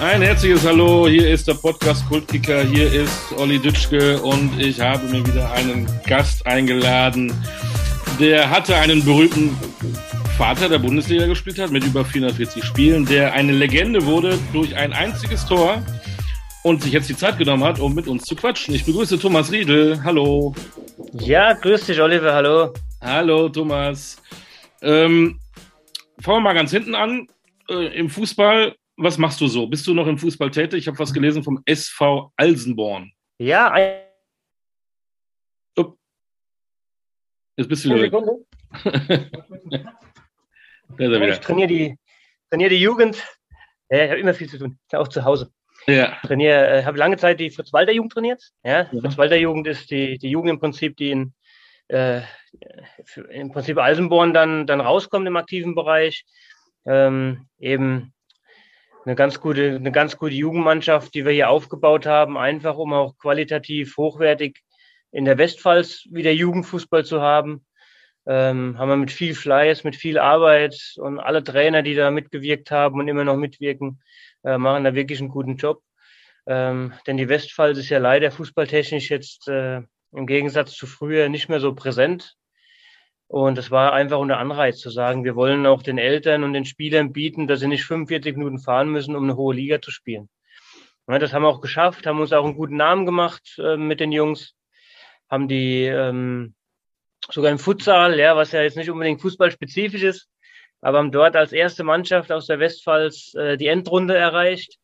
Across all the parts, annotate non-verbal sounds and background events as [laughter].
Ein herzliches Hallo, hier ist der Podcast Kultkicker, hier ist Olli Dütschke und ich habe mir wieder einen Gast eingeladen, der hatte einen berühmten Vater, der Bundesliga gespielt hat, mit über 440 Spielen, der eine Legende wurde durch ein einziges Tor und sich jetzt die Zeit genommen hat, um mit uns zu quatschen. Ich begrüße Thomas Riedel. Hallo. Ja, grüß dich, Oliver. Hallo. Hallo, Thomas. Ähm, fangen wir mal ganz hinten an. Äh, Im Fußball was machst du so? Bist du noch im Fußball tätig? Ich habe was gelesen vom SV Alsenborn. Ja, ein Jetzt bist du wieder weg. [laughs] ich trainiere die, trainiere die Jugend. Ja, ich habe immer viel zu tun. Ich bin auch zu Hause. Ja. Trainiere, äh, habe lange Zeit die Fritz-Walter Jugend trainiert. Ja, ja. Fritz-Walter Jugend ist die, die Jugend im Prinzip, die in, äh, im Prinzip Alsenborn dann, dann rauskommt im aktiven Bereich. Ähm, eben eine ganz gute, eine ganz gute Jugendmannschaft, die wir hier aufgebaut haben, einfach um auch qualitativ hochwertig in der Westpfalz wieder Jugendfußball zu haben. Ähm, haben wir mit viel Fleiß, mit viel Arbeit und alle Trainer, die da mitgewirkt haben und immer noch mitwirken, äh, machen da wirklich einen guten Job. Ähm, denn die Westpfalz ist ja leider fußballtechnisch jetzt äh, im Gegensatz zu früher nicht mehr so präsent. Und es war einfach unter Anreiz zu sagen, wir wollen auch den Eltern und den Spielern bieten, dass sie nicht 45 Minuten fahren müssen, um eine hohe Liga zu spielen. Ja, das haben wir auch geschafft, haben uns auch einen guten Namen gemacht äh, mit den Jungs, haben die ähm, sogar im Futsal, ja, was ja jetzt nicht unbedingt fußballspezifisch ist, aber haben dort als erste Mannschaft aus der Westpfalz äh, die Endrunde erreicht.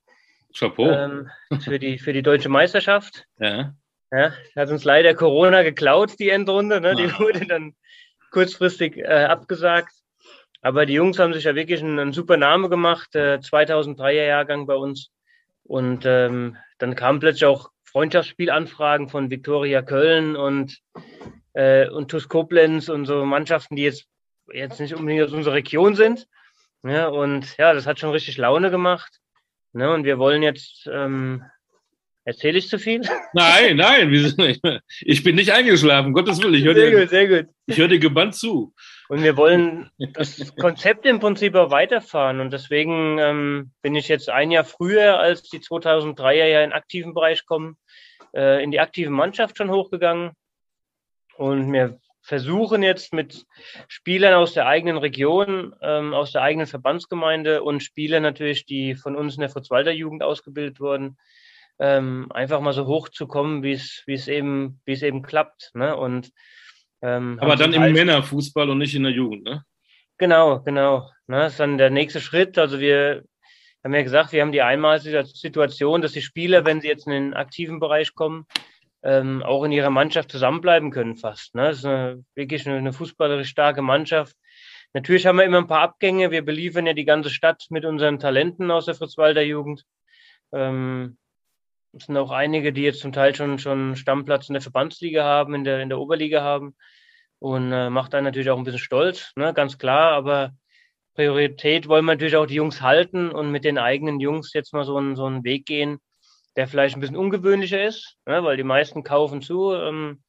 Chapeau. Ähm, für, die, für die deutsche Meisterschaft. Ja. Ja, hat uns leider Corona geklaut, die Endrunde. Ne? Die wurde dann kurzfristig äh, abgesagt. Aber die Jungs haben sich ja wirklich einen, einen super Name gemacht, äh, 2003er Jahrgang bei uns. Und ähm, dann kamen plötzlich auch Freundschaftsspielanfragen von Viktoria Köln und, äh, und TuS Koblenz und so Mannschaften, die jetzt, jetzt nicht unbedingt aus unserer Region sind. Ja, und ja, das hat schon richtig Laune gemacht. Ne, und wir wollen jetzt ähm, Erzähle ich zu viel? Nein, nein, ich bin nicht eingeschlafen, Gottes Willen. Ich höre sehr dir, gut, sehr gut. Ich höre dir gebannt zu. Und wir wollen das Konzept im Prinzip auch weiterfahren. Und deswegen ähm, bin ich jetzt ein Jahr früher, als die 2003er ja in aktiven Bereich kommen, äh, in die aktive Mannschaft schon hochgegangen. Und wir versuchen jetzt mit Spielern aus der eigenen Region, ähm, aus der eigenen Verbandsgemeinde und Spielern natürlich, die von uns in der Fritz-Walter Jugend ausgebildet wurden, ähm, einfach mal so hoch zu kommen, wie es, wie es eben, wie es eben klappt. Ne? Und, ähm, Aber dann im Männerfußball und nicht in der Jugend, ne? Genau, genau. Ne? Das ist dann der nächste Schritt. Also wir haben ja gesagt, wir haben die einmalige Situation, dass die Spieler, wenn sie jetzt in den aktiven Bereich kommen, ähm, auch in ihrer Mannschaft zusammenbleiben können fast. Ne? Das ist eine, wirklich eine, eine fußballerisch starke Mannschaft. Natürlich haben wir immer ein paar Abgänge. Wir beliefern ja die ganze Stadt mit unseren Talenten aus der Fritz-Walter Jugend. Ähm, es sind auch einige, die jetzt zum Teil schon, schon Stammplatz in der Verbandsliga haben, in der, in der Oberliga haben. Und äh, macht einen natürlich auch ein bisschen stolz, ne? ganz klar. Aber Priorität wollen wir natürlich auch die Jungs halten und mit den eigenen Jungs jetzt mal so einen, so einen Weg gehen, der vielleicht ein bisschen ungewöhnlicher ist, ne? weil die meisten kaufen zu. Ähm,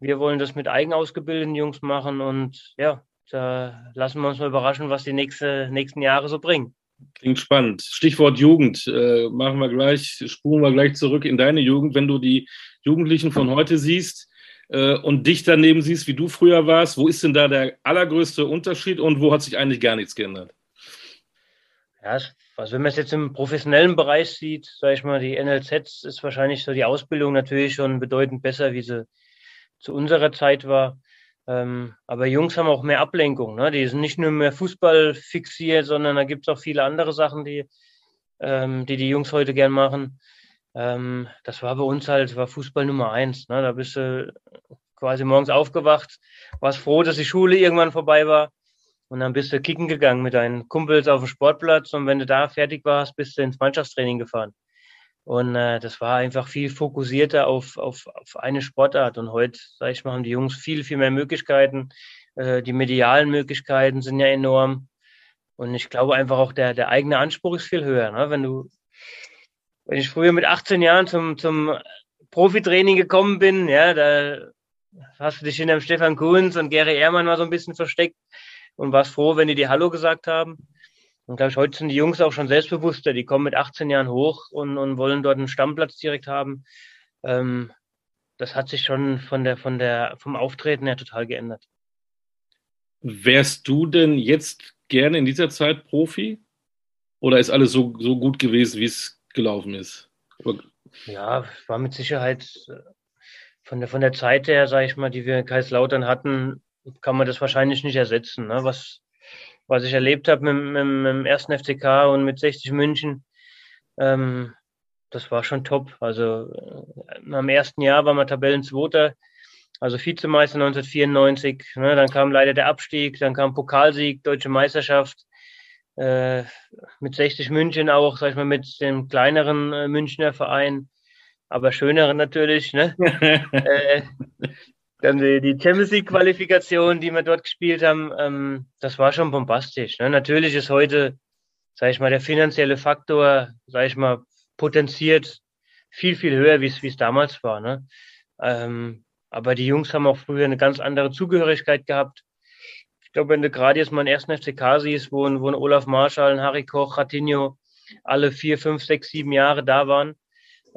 wir wollen das mit eigen ausgebildeten Jungs machen und ja, da lassen wir uns mal überraschen, was die nächste, nächsten Jahre so bringen. Klingt spannend. Stichwort Jugend. Äh, machen wir gleich, spulen wir gleich zurück in deine Jugend. Wenn du die Jugendlichen von heute siehst äh, und dich daneben siehst, wie du früher warst, wo ist denn da der allergrößte Unterschied und wo hat sich eigentlich gar nichts geändert? Ja, also wenn man es jetzt im professionellen Bereich sieht, sage ich mal, die NLZ ist wahrscheinlich so die Ausbildung natürlich schon bedeutend besser, wie sie zu unserer Zeit war. Ähm, aber Jungs haben auch mehr Ablenkung. Ne? Die sind nicht nur mehr Fußball fixiert, sondern da gibt es auch viele andere Sachen, die, ähm, die die Jungs heute gern machen. Ähm, das war bei uns halt, war Fußball Nummer eins. Ne? Da bist du quasi morgens aufgewacht, warst froh, dass die Schule irgendwann vorbei war. Und dann bist du kicken gegangen mit deinen Kumpels auf dem Sportplatz. Und wenn du da fertig warst, bist du ins Mannschaftstraining gefahren. Und äh, das war einfach viel fokussierter auf, auf, auf eine Sportart. Und heute, sag ich mal, haben die Jungs viel, viel mehr Möglichkeiten. Äh, die medialen Möglichkeiten sind ja enorm. Und ich glaube einfach auch, der, der eigene Anspruch ist viel höher. Ne? Wenn du, wenn ich früher mit 18 Jahren zum, zum Profitraining gekommen bin, ja, da hast du dich hinter Stefan Kunz und Gary Ehrmann mal so ein bisschen versteckt und warst froh, wenn die dir Hallo gesagt haben. Und glaube ich, heute sind die Jungs auch schon selbstbewusster. Die kommen mit 18 Jahren hoch und, und wollen dort einen Stammplatz direkt haben. Ähm, das hat sich schon von der, von der, vom Auftreten her total geändert. Wärst du denn jetzt gerne in dieser Zeit Profi? Oder ist alles so, so gut gewesen, wie es gelaufen ist? Ja, war mit Sicherheit äh, von der, von der Zeit her, sage ich mal, die wir in Kaiserslautern hatten, kann man das wahrscheinlich nicht ersetzen. Ne? Was, was ich erlebt habe mit, mit, mit dem ersten FCK und mit 60 München, ähm, das war schon top. Also äh, am ersten Jahr war man Tabellenzweiter, also Vizemeister 1994. Ne? Dann kam leider der Abstieg, dann kam Pokalsieg, Deutsche Meisterschaft. Äh, mit 60 München auch, sag ich mal, mit dem kleineren äh, Münchner Verein, aber schöneren natürlich. Ne? [laughs] äh, dann die, Champions League-Qualifikation, die wir dort gespielt haben, ähm, das war schon bombastisch. Ne? Natürlich ist heute, sag ich mal, der finanzielle Faktor, sag ich mal, potenziert viel, viel höher, wie es damals war. Ne? Ähm, aber die Jungs haben auch früher eine ganz andere Zugehörigkeit gehabt. Ich glaube, wenn du gerade jetzt mal den ersten FCK siehst, wo, wo ein Olaf Marschall, ein Harry Koch, Ratinho alle vier, fünf, sechs, sieben Jahre da waren,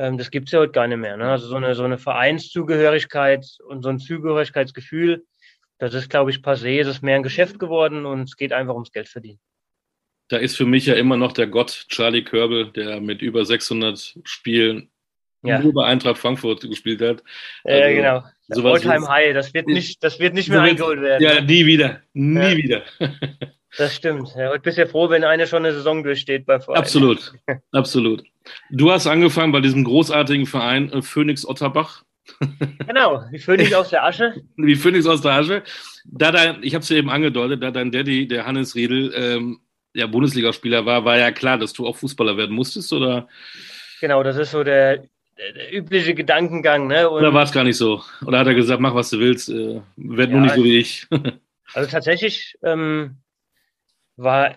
ähm, das gibt es ja heute gar nicht mehr. Ne? Also so eine, so eine Vereinszugehörigkeit und so ein Zugehörigkeitsgefühl, das ist, glaube ich, passé. Es ist mehr ein Geschäft geworden und es geht einfach ums Geld verdienen. Da ist für mich ja immer noch der Gott Charlie Körbel, der mit über 600 Spielen ja. nur bei Eintracht Frankfurt gespielt hat. Also, ja, genau. Alltime High, das wird nicht, das wird nicht mehr eingeholt werden. Ja, nie wieder. Nie ja. wieder. Das stimmt. Ja, heute bist du ja froh, wenn einer schon eine Saison durchsteht bei Verein. Absolut, [laughs] absolut. Du hast angefangen bei diesem großartigen Verein äh, Phoenix Otterbach. Genau, wie Phoenix aus der Asche. [laughs] Wie Phoenix aus der Asche. Da dein, ich habe es ja eben angedeutet, da dein Daddy, der Hannes Riedel, ähm, ja, Bundesligaspieler war, war ja klar, dass du auch Fußballer werden musstest, oder? Genau, das ist so der, der übliche Gedankengang. Ne? Und oder war es gar nicht so? Oder hat er gesagt, mach was du willst, äh, werd ja, nur nicht so wie ich? [laughs] also tatsächlich ähm, war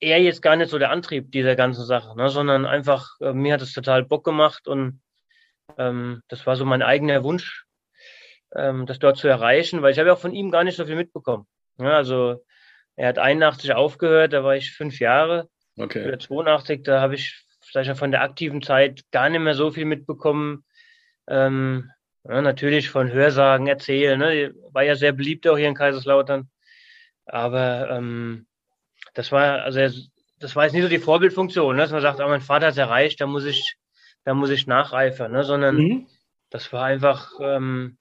er jetzt gar nicht so der Antrieb dieser ganzen Sache, ne? sondern einfach, äh, mir hat es total Bock gemacht und ähm, das war so mein eigener Wunsch, ähm, das dort zu erreichen, weil ich habe ja auch von ihm gar nicht so viel mitbekommen. Ja, also er hat 81 aufgehört, da war ich fünf Jahre. Okay. Für 82, da habe ich mal, von der aktiven Zeit gar nicht mehr so viel mitbekommen. Ähm, ja, natürlich von Hörsagen erzählen. Ne? War ja sehr beliebt auch hier in Kaiserslautern. Aber ähm, das war, also das war jetzt nicht so die Vorbildfunktion, ne? dass man sagt, oh, mein Vater hat es erreicht, da muss ich, da muss ich nacheifern, ne? sondern mhm. das war einfach, ähm,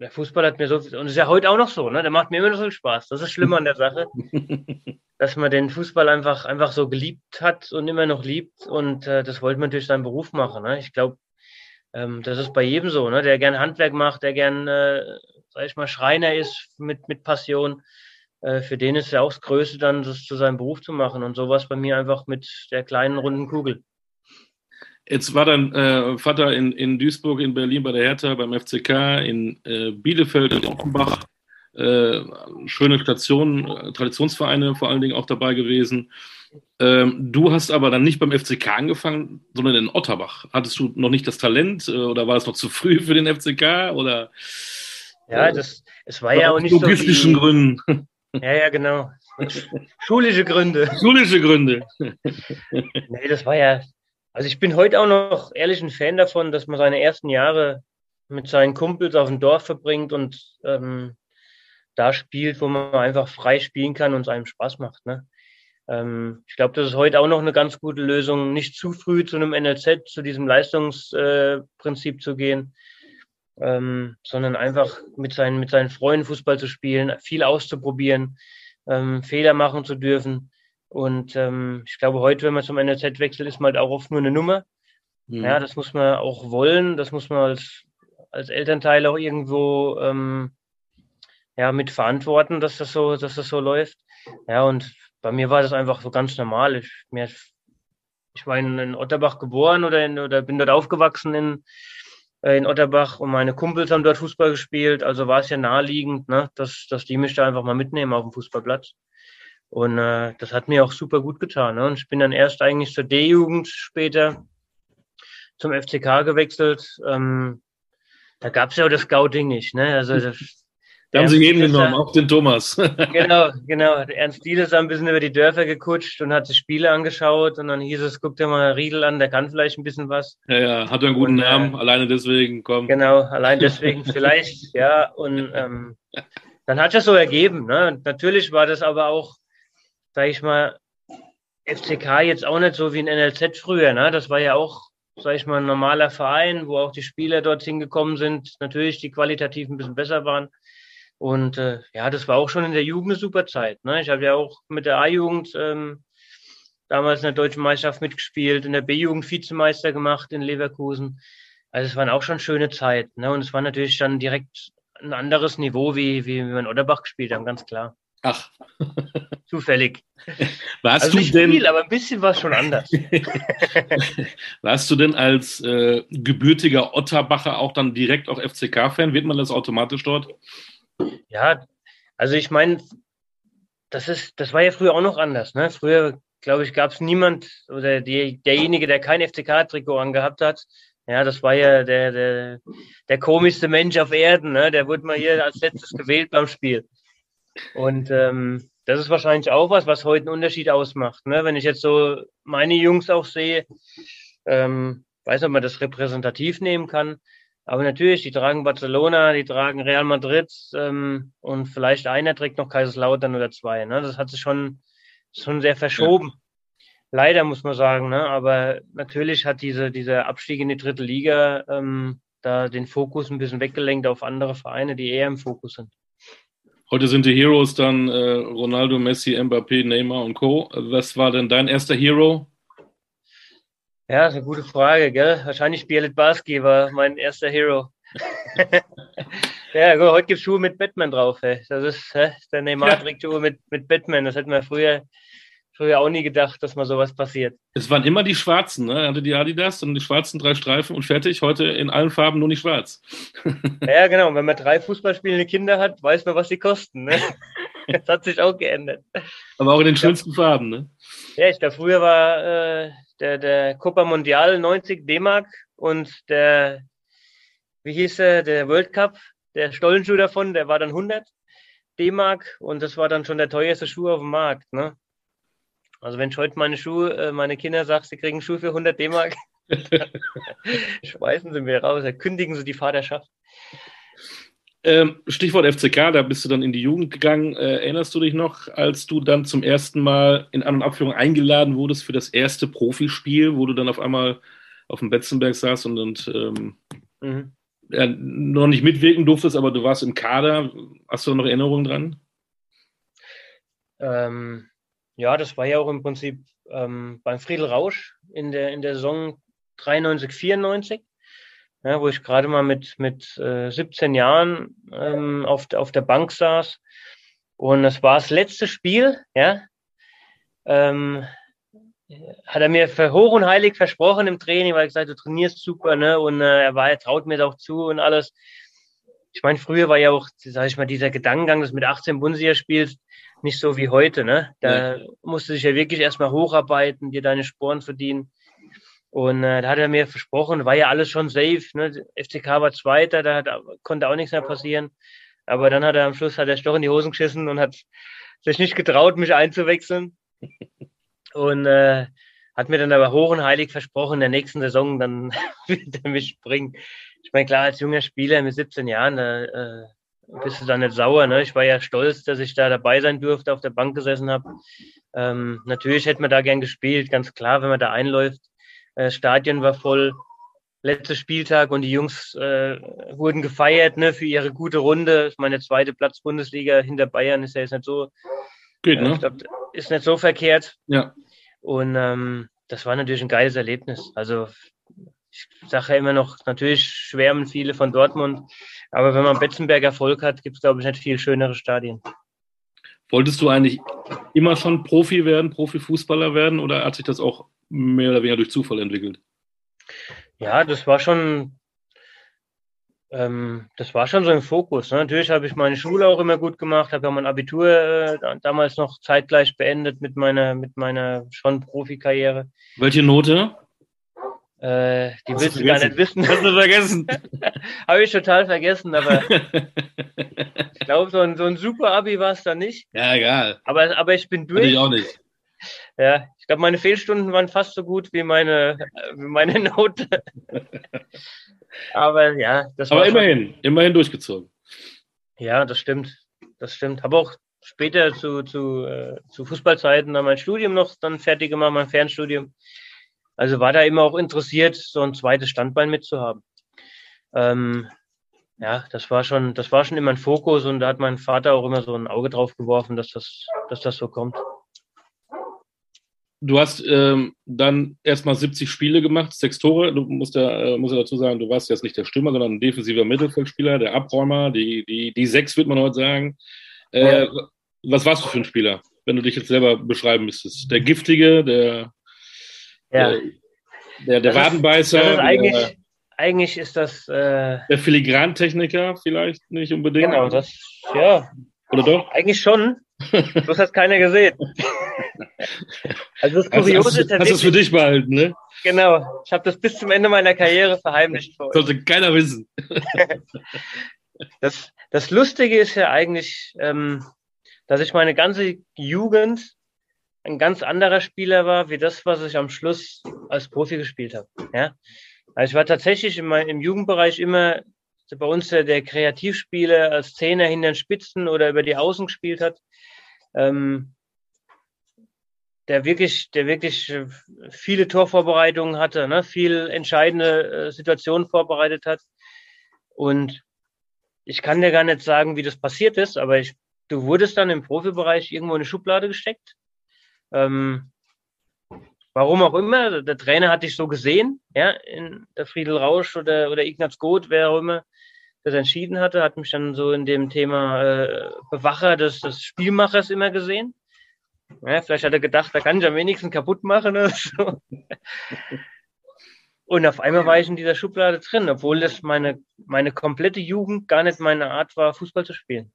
der Fußball hat mir so, und ist ja heute auch noch so, ne? der macht mir immer noch so viel Spaß. Das ist schlimm an der Sache, [laughs] dass man den Fußball einfach, einfach so geliebt hat und immer noch liebt und äh, das wollte man durch seinen Beruf machen. Ne? Ich glaube, ähm, das ist bei jedem so, ne? der gern Handwerk macht, der gern, äh, sag ich mal, Schreiner ist mit, mit Passion äh, für den ist ja auch das Größte, dann das zu seinem Beruf zu machen. Und sowas bei mir einfach mit der kleinen runden Kugel. Jetzt war dein äh, Vater in, in Duisburg, in Berlin bei der Hertha, beim FCK, in äh, Bielefeld, in Offenbach. Äh, schöne Stationen, äh, Traditionsvereine vor allen Dingen auch dabei gewesen. Ähm, du hast aber dann nicht beim FCK angefangen, sondern in Otterbach. Hattest du noch nicht das Talent äh, oder war es noch zu früh für den FCK? Oder, ja, das, es war ja auch nicht so. Logistischen Gründen. [laughs] Ja, ja, genau. Schulische Gründe. Schulische Gründe. nee, das war ja. Also ich bin heute auch noch ehrlich ein Fan davon, dass man seine ersten Jahre mit seinen Kumpels auf dem Dorf verbringt und ähm, da spielt, wo man einfach frei spielen kann und es einem Spaß macht. Ne? Ähm, ich glaube, das ist heute auch noch eine ganz gute Lösung, nicht zu früh zu einem NLZ, zu diesem Leistungsprinzip äh, zu gehen, ähm, sondern einfach mit seinen, mit seinen Freunden Fußball zu spielen, viel auszuprobieren, ähm, Fehler machen zu dürfen. Und ähm, ich glaube, heute, wenn man zum NLZ wechselt, ist man halt auch oft nur eine Nummer. Mhm. Ja, das muss man auch wollen, das muss man als, als Elternteil auch irgendwo ähm, ja, mit verantworten, dass das so, dass das so läuft. Ja, und bei mir war das einfach so ganz normal. Ich, mir, ich war in, in Otterbach geboren oder, in, oder bin dort aufgewachsen in, in Otterbach und meine Kumpels haben dort Fußball gespielt. Also war es ja naheliegend, ne, dass, dass die mich da einfach mal mitnehmen auf dem Fußballplatz. Und äh, das hat mir auch super gut getan. Ne? Und ich bin dann erst eigentlich zur D-Jugend später zum FCK gewechselt. Ähm, da gab es ja auch das Scouting nicht. Ne? Also das, Da haben sie jeden genommen, auch den Thomas. [laughs] genau, genau. Ernst Diel ist ein bisschen über die Dörfer gekutscht und hat sich Spiele angeschaut und dann hieß es, guck dir mal Riedel an, der kann vielleicht ein bisschen was. Ja, ja, hat einen guten und, äh, Namen, äh, alleine deswegen, komm. Genau, allein [laughs] deswegen vielleicht, ja. Und ähm, dann hat es so ergeben. Ne? natürlich war das aber auch, sag ich mal, FCK jetzt auch nicht so wie ein NLZ früher. Ne? Das war ja auch, sag ich mal, ein normaler Verein, wo auch die Spieler dorthin gekommen sind, natürlich die qualitativ ein bisschen besser waren. Und äh, ja, das war auch schon in der Jugend eine super Zeit. Ne? Ich habe ja auch mit der A-Jugend ähm, damals in der deutschen Meisterschaft mitgespielt, in der B-Jugend Vizemeister gemacht in Leverkusen. Also es waren auch schon schöne Zeiten. Ne? Und es war natürlich dann direkt ein anderes Niveau, wie, wie wir in Otterbach gespielt haben, ganz klar. Ach. [laughs] Zufällig. Warst also du denn, viel, aber ein bisschen war es schon anders. [laughs] Warst du denn als äh, gebürtiger Otterbacher auch dann direkt auch FCK-Fan? Wird man das automatisch dort? Ja, also ich meine, das ist, das war ja früher auch noch anders. Ne? Früher, glaube ich, gab es niemand oder die, derjenige, der kein FCK-Trikot angehabt hat. Ja, das war ja der, der, der komischste Mensch auf Erden. Ne? Der wurde mal hier als letztes gewählt beim Spiel. Und ähm, das ist wahrscheinlich auch was, was heute einen Unterschied ausmacht. Ne? Wenn ich jetzt so meine Jungs auch sehe, ähm, weiß nicht, ob man das repräsentativ nehmen kann. Aber natürlich, die tragen Barcelona, die tragen Real Madrid ähm, und vielleicht einer trägt noch Kaiserslautern oder zwei. Ne? Das hat sich schon, schon sehr verschoben. Ja. Leider muss man sagen. Ne? Aber natürlich hat diese, dieser Abstieg in die dritte Liga ähm, da den Fokus ein bisschen weggelenkt auf andere Vereine, die eher im Fokus sind. Heute sind die Heroes dann äh, Ronaldo, Messi, Mbappé, Neymar und Co. Was war denn dein erster Hero? Ja, ist eine gute Frage, gell? Wahrscheinlich Bielet Barski war mein erster Hero. [laughs] ja, gut, heute gibt es Schuhe mit Batman drauf. Ey. Das ist hä? der Neymar ja. trägt Schuhe mit, mit Batman. Das hätten wir früher, früher auch nie gedacht, dass mal sowas passiert. Es waren immer die Schwarzen, ne? Er hatte die Adidas und die schwarzen drei Streifen und fertig. Heute in allen Farben nur nicht schwarz. [laughs] ja, genau. Und wenn man drei Fußballspielende Kinder hat, weiß man, was sie kosten. Ne? [laughs] Das hat sich auch geändert. Aber auch in den schönsten Farben, ne? Ja, ich glaube, früher war äh, der, der Copa Mundial 90 D-Mark und der, wie hieß der, der World Cup, der Stollenschuh davon, der war dann 100 D-Mark und das war dann schon der teuerste Schuh auf dem Markt. Ne? Also wenn ich heute meine Schuhe, äh, meine Kinder sagen, sie kriegen einen Schuh für 100 D-Mark, [laughs] schmeißen sie mir raus, kündigen sie die Vaterschaft. Ähm, Stichwort FCK, da bist du dann in die Jugend gegangen. Äh, erinnerst du dich noch, als du dann zum ersten Mal in An- und Abführung eingeladen wurdest für das erste Profispiel, wo du dann auf einmal auf dem Betzenberg saß und, und ähm, mhm. ja, noch nicht mitwirken durftest, aber du warst im Kader. Hast du noch Erinnerungen dran? Ähm, ja, das war ja auch im Prinzip ähm, beim Friedel Rausch in der, in der Saison 93, 94 ja, wo ich gerade mal mit, mit äh, 17 Jahren ähm, auf, auf der Bank saß. Und das war das letzte Spiel, ja. Ähm, hat er mir für hoch und heilig versprochen im Training, weil er gesagt, du trainierst super, ne? Und äh, er war, er traut mir auch zu und alles. Ich meine, früher war ja auch, sag ich mal, dieser Gedankengang, dass mit 18 Bundesliga spielst, nicht so wie heute, ne? Da ja. musst du dich ja wirklich erstmal hocharbeiten, dir deine Sporen verdienen. Und äh, da hat er mir versprochen, war ja alles schon safe. Ne? FCK war Zweiter, da hat, konnte auch nichts mehr passieren. Aber dann hat er am Schluss hat er Stoch in die Hosen geschissen und hat sich nicht getraut, mich einzuwechseln. [laughs] Und äh, hat mir dann aber hoch und heilig versprochen, in der nächsten Saison dann [laughs] wird er mich bringen. Ich meine, klar, als junger Spieler mit 17 Jahren, da äh, bist du dann nicht sauer. Ne? Ich war ja stolz, dass ich da dabei sein durfte, auf der Bank gesessen habe. Ähm, natürlich hätte man da gern gespielt, ganz klar, wenn man da einläuft. Äh, Stadion war voll. Letzter Spieltag und die Jungs äh, wurden gefeiert ne, für ihre gute Runde. Ich meine, zweite Platz Bundesliga hinter Bayern ist ja jetzt nicht so. Geht, ne? ich glaub, ist nicht so verkehrt. Ja. Und ähm, das war natürlich ein geiles Erlebnis. Also ich sage ja immer noch, natürlich schwärmen viele von Dortmund, aber wenn man Betzenberg Erfolg hat, gibt es, glaube ich, nicht viel schönere Stadien. Wolltest du eigentlich immer schon Profi werden, Profifußballer werden oder hat sich das auch mehr oder weniger durch Zufall entwickelt? Ja, das war schon, ähm, das war schon so im Fokus. Ne? Natürlich habe ich meine Schule auch immer gut gemacht, habe ja mein Abitur äh, damals noch zeitgleich beendet mit meiner, mit meiner schon Profikarriere. Welche Note? Äh, die willst du gar nicht wissen. Hast du vergessen? [laughs] habe ich total vergessen, aber [laughs] ich glaube, so ein, so ein super Abi war es da nicht. Ja, egal. Aber, aber ich bin durch. Hatte ich auch nicht. Ja, ich glaube, meine Fehlstunden waren fast so gut wie meine, wie meine [laughs] Note. aber ja, das war. Aber immerhin, schon... immerhin durchgezogen. Ja, das stimmt. Das stimmt. Habe auch später zu, zu, äh, zu Fußballzeiten dann mein Studium noch dann fertig gemacht, mein Fernstudium. Also war da immer auch interessiert, so ein zweites Standbein mitzuhaben. Ähm, ja, das war schon, das war schon immer ein Fokus und da hat mein Vater auch immer so ein Auge drauf geworfen, dass das, dass das so kommt. Du hast ähm, dann erstmal 70 Spiele gemacht, sechs Tore. Du musst ja, äh, musst ja dazu sagen, du warst jetzt nicht der Stürmer, sondern ein defensiver Mittelfeldspieler, der Abräumer, die, die, die sechs, würde man heute sagen. Äh, ja. Was warst du für ein Spieler, wenn du dich jetzt selber beschreiben müsstest? Der Giftige, der, ja. der, der, der Wadenbeißer? Ist, eigentlich, der, eigentlich ist das. Äh, der Filigrantechniker vielleicht nicht unbedingt. Genau, das, ja. Oder doch? Eigentlich schon. [laughs] Das hat keiner gesehen. [laughs] also das Kuriose ist ja Hast du es für dich behalten, ne? Genau. Ich habe das bis zum Ende meiner Karriere verheimlicht. Sollte keiner wissen. [laughs] das, das Lustige ist ja eigentlich, ähm, dass ich meine ganze Jugend ein ganz anderer Spieler war, wie das, was ich am Schluss als Profi gespielt habe. Ja? Also ich war tatsächlich in meinem, im Jugendbereich immer bei uns der, der Kreativspieler als Zehner hinter den Spitzen oder über die Außen gespielt hat. Ähm, der wirklich, der wirklich äh, viele Torvorbereitungen hatte, ne? viel entscheidende äh, Situationen vorbereitet hat. Und ich kann dir gar nicht sagen, wie das passiert ist, aber ich, du wurdest dann im Profibereich irgendwo in eine Schublade gesteckt. Ähm, warum auch immer, der Trainer hat dich so gesehen, ja, in der Friedel Rausch oder, oder Ignaz Goth, wer auch immer das entschieden hatte, hat mich dann so in dem Thema äh, Bewacher des, des Spielmachers immer gesehen. Ja, vielleicht hat er gedacht, da kann ich am wenigsten kaputt machen oder so. Und auf einmal war ich in dieser Schublade drin, obwohl das meine, meine komplette Jugend gar nicht meine Art war, Fußball zu spielen.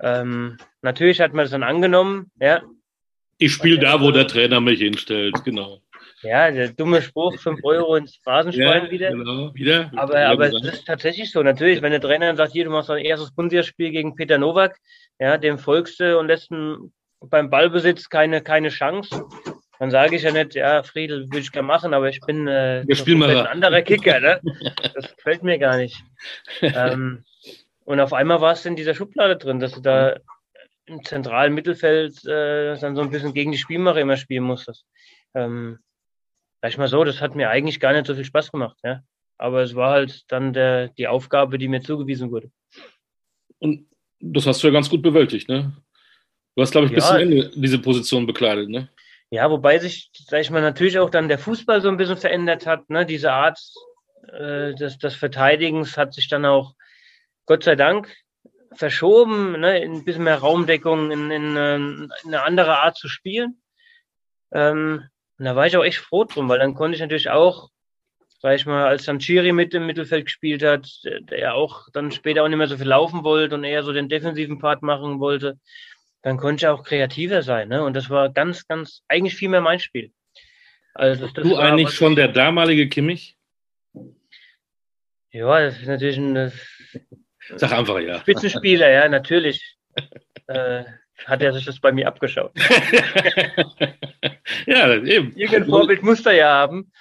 Ähm, natürlich hat man das dann angenommen, ja. Ich spiele da, wo der Trainer mich hinstellt, genau. Ja, der dumme Spruch, 5 Euro ins Phrasenschwein ja, wieder. Genau, wieder. Aber, aber es ist tatsächlich so. Natürlich, wenn der Trainer sagt, hier, du machst dein erstes Bundesligaspiel gegen Peter Nowak, ja, dem folgst du und lässt beim Ballbesitz keine, keine Chance, dann sage ich ja nicht, ja, Friedel würde ich gerne machen, aber ich bin äh, ein anderer Kicker, ne? [laughs] Das gefällt mir gar nicht. ähm, und auf einmal war es in dieser Schublade drin, dass du da im zentralen Mittelfeld äh, dann so ein bisschen gegen die Spielmacher immer spielen musstest. Ähm, sag ich mal so, das hat mir eigentlich gar nicht so viel Spaß gemacht, ja. Aber es war halt dann der, die Aufgabe, die mir zugewiesen wurde. Und das hast du ja ganz gut bewältigt, ne? Du hast, glaube ich, bis zum Ende diese Position bekleidet, ne? Ja, wobei sich, sag ich mal, natürlich auch dann der Fußball so ein bisschen verändert hat. Ne? Diese Art äh, des, des Verteidigens hat sich dann auch, Gott sei Dank, verschoben, ne? in ein bisschen mehr Raumdeckung, in, in, in eine andere Art zu spielen. Ähm, und da war ich auch echt froh drum, weil dann konnte ich natürlich auch, sag ich mal, als dann Chiri mit im Mittelfeld gespielt hat, der ja auch dann später auch nicht mehr so viel laufen wollte und eher so den defensiven Part machen wollte, dann konnte ich auch kreativer sein. Ne? Und das war ganz, ganz, eigentlich viel mehr mein Spiel. Also das, das du eigentlich schon der damalige Kimmich? Ja, das ist natürlich ein Sag einfach ja. Spitzenspieler, ja, natürlich. [laughs] äh, hat er sich das bei mir abgeschaut. ja, eben. Irgendein Vorbild muss er ja haben.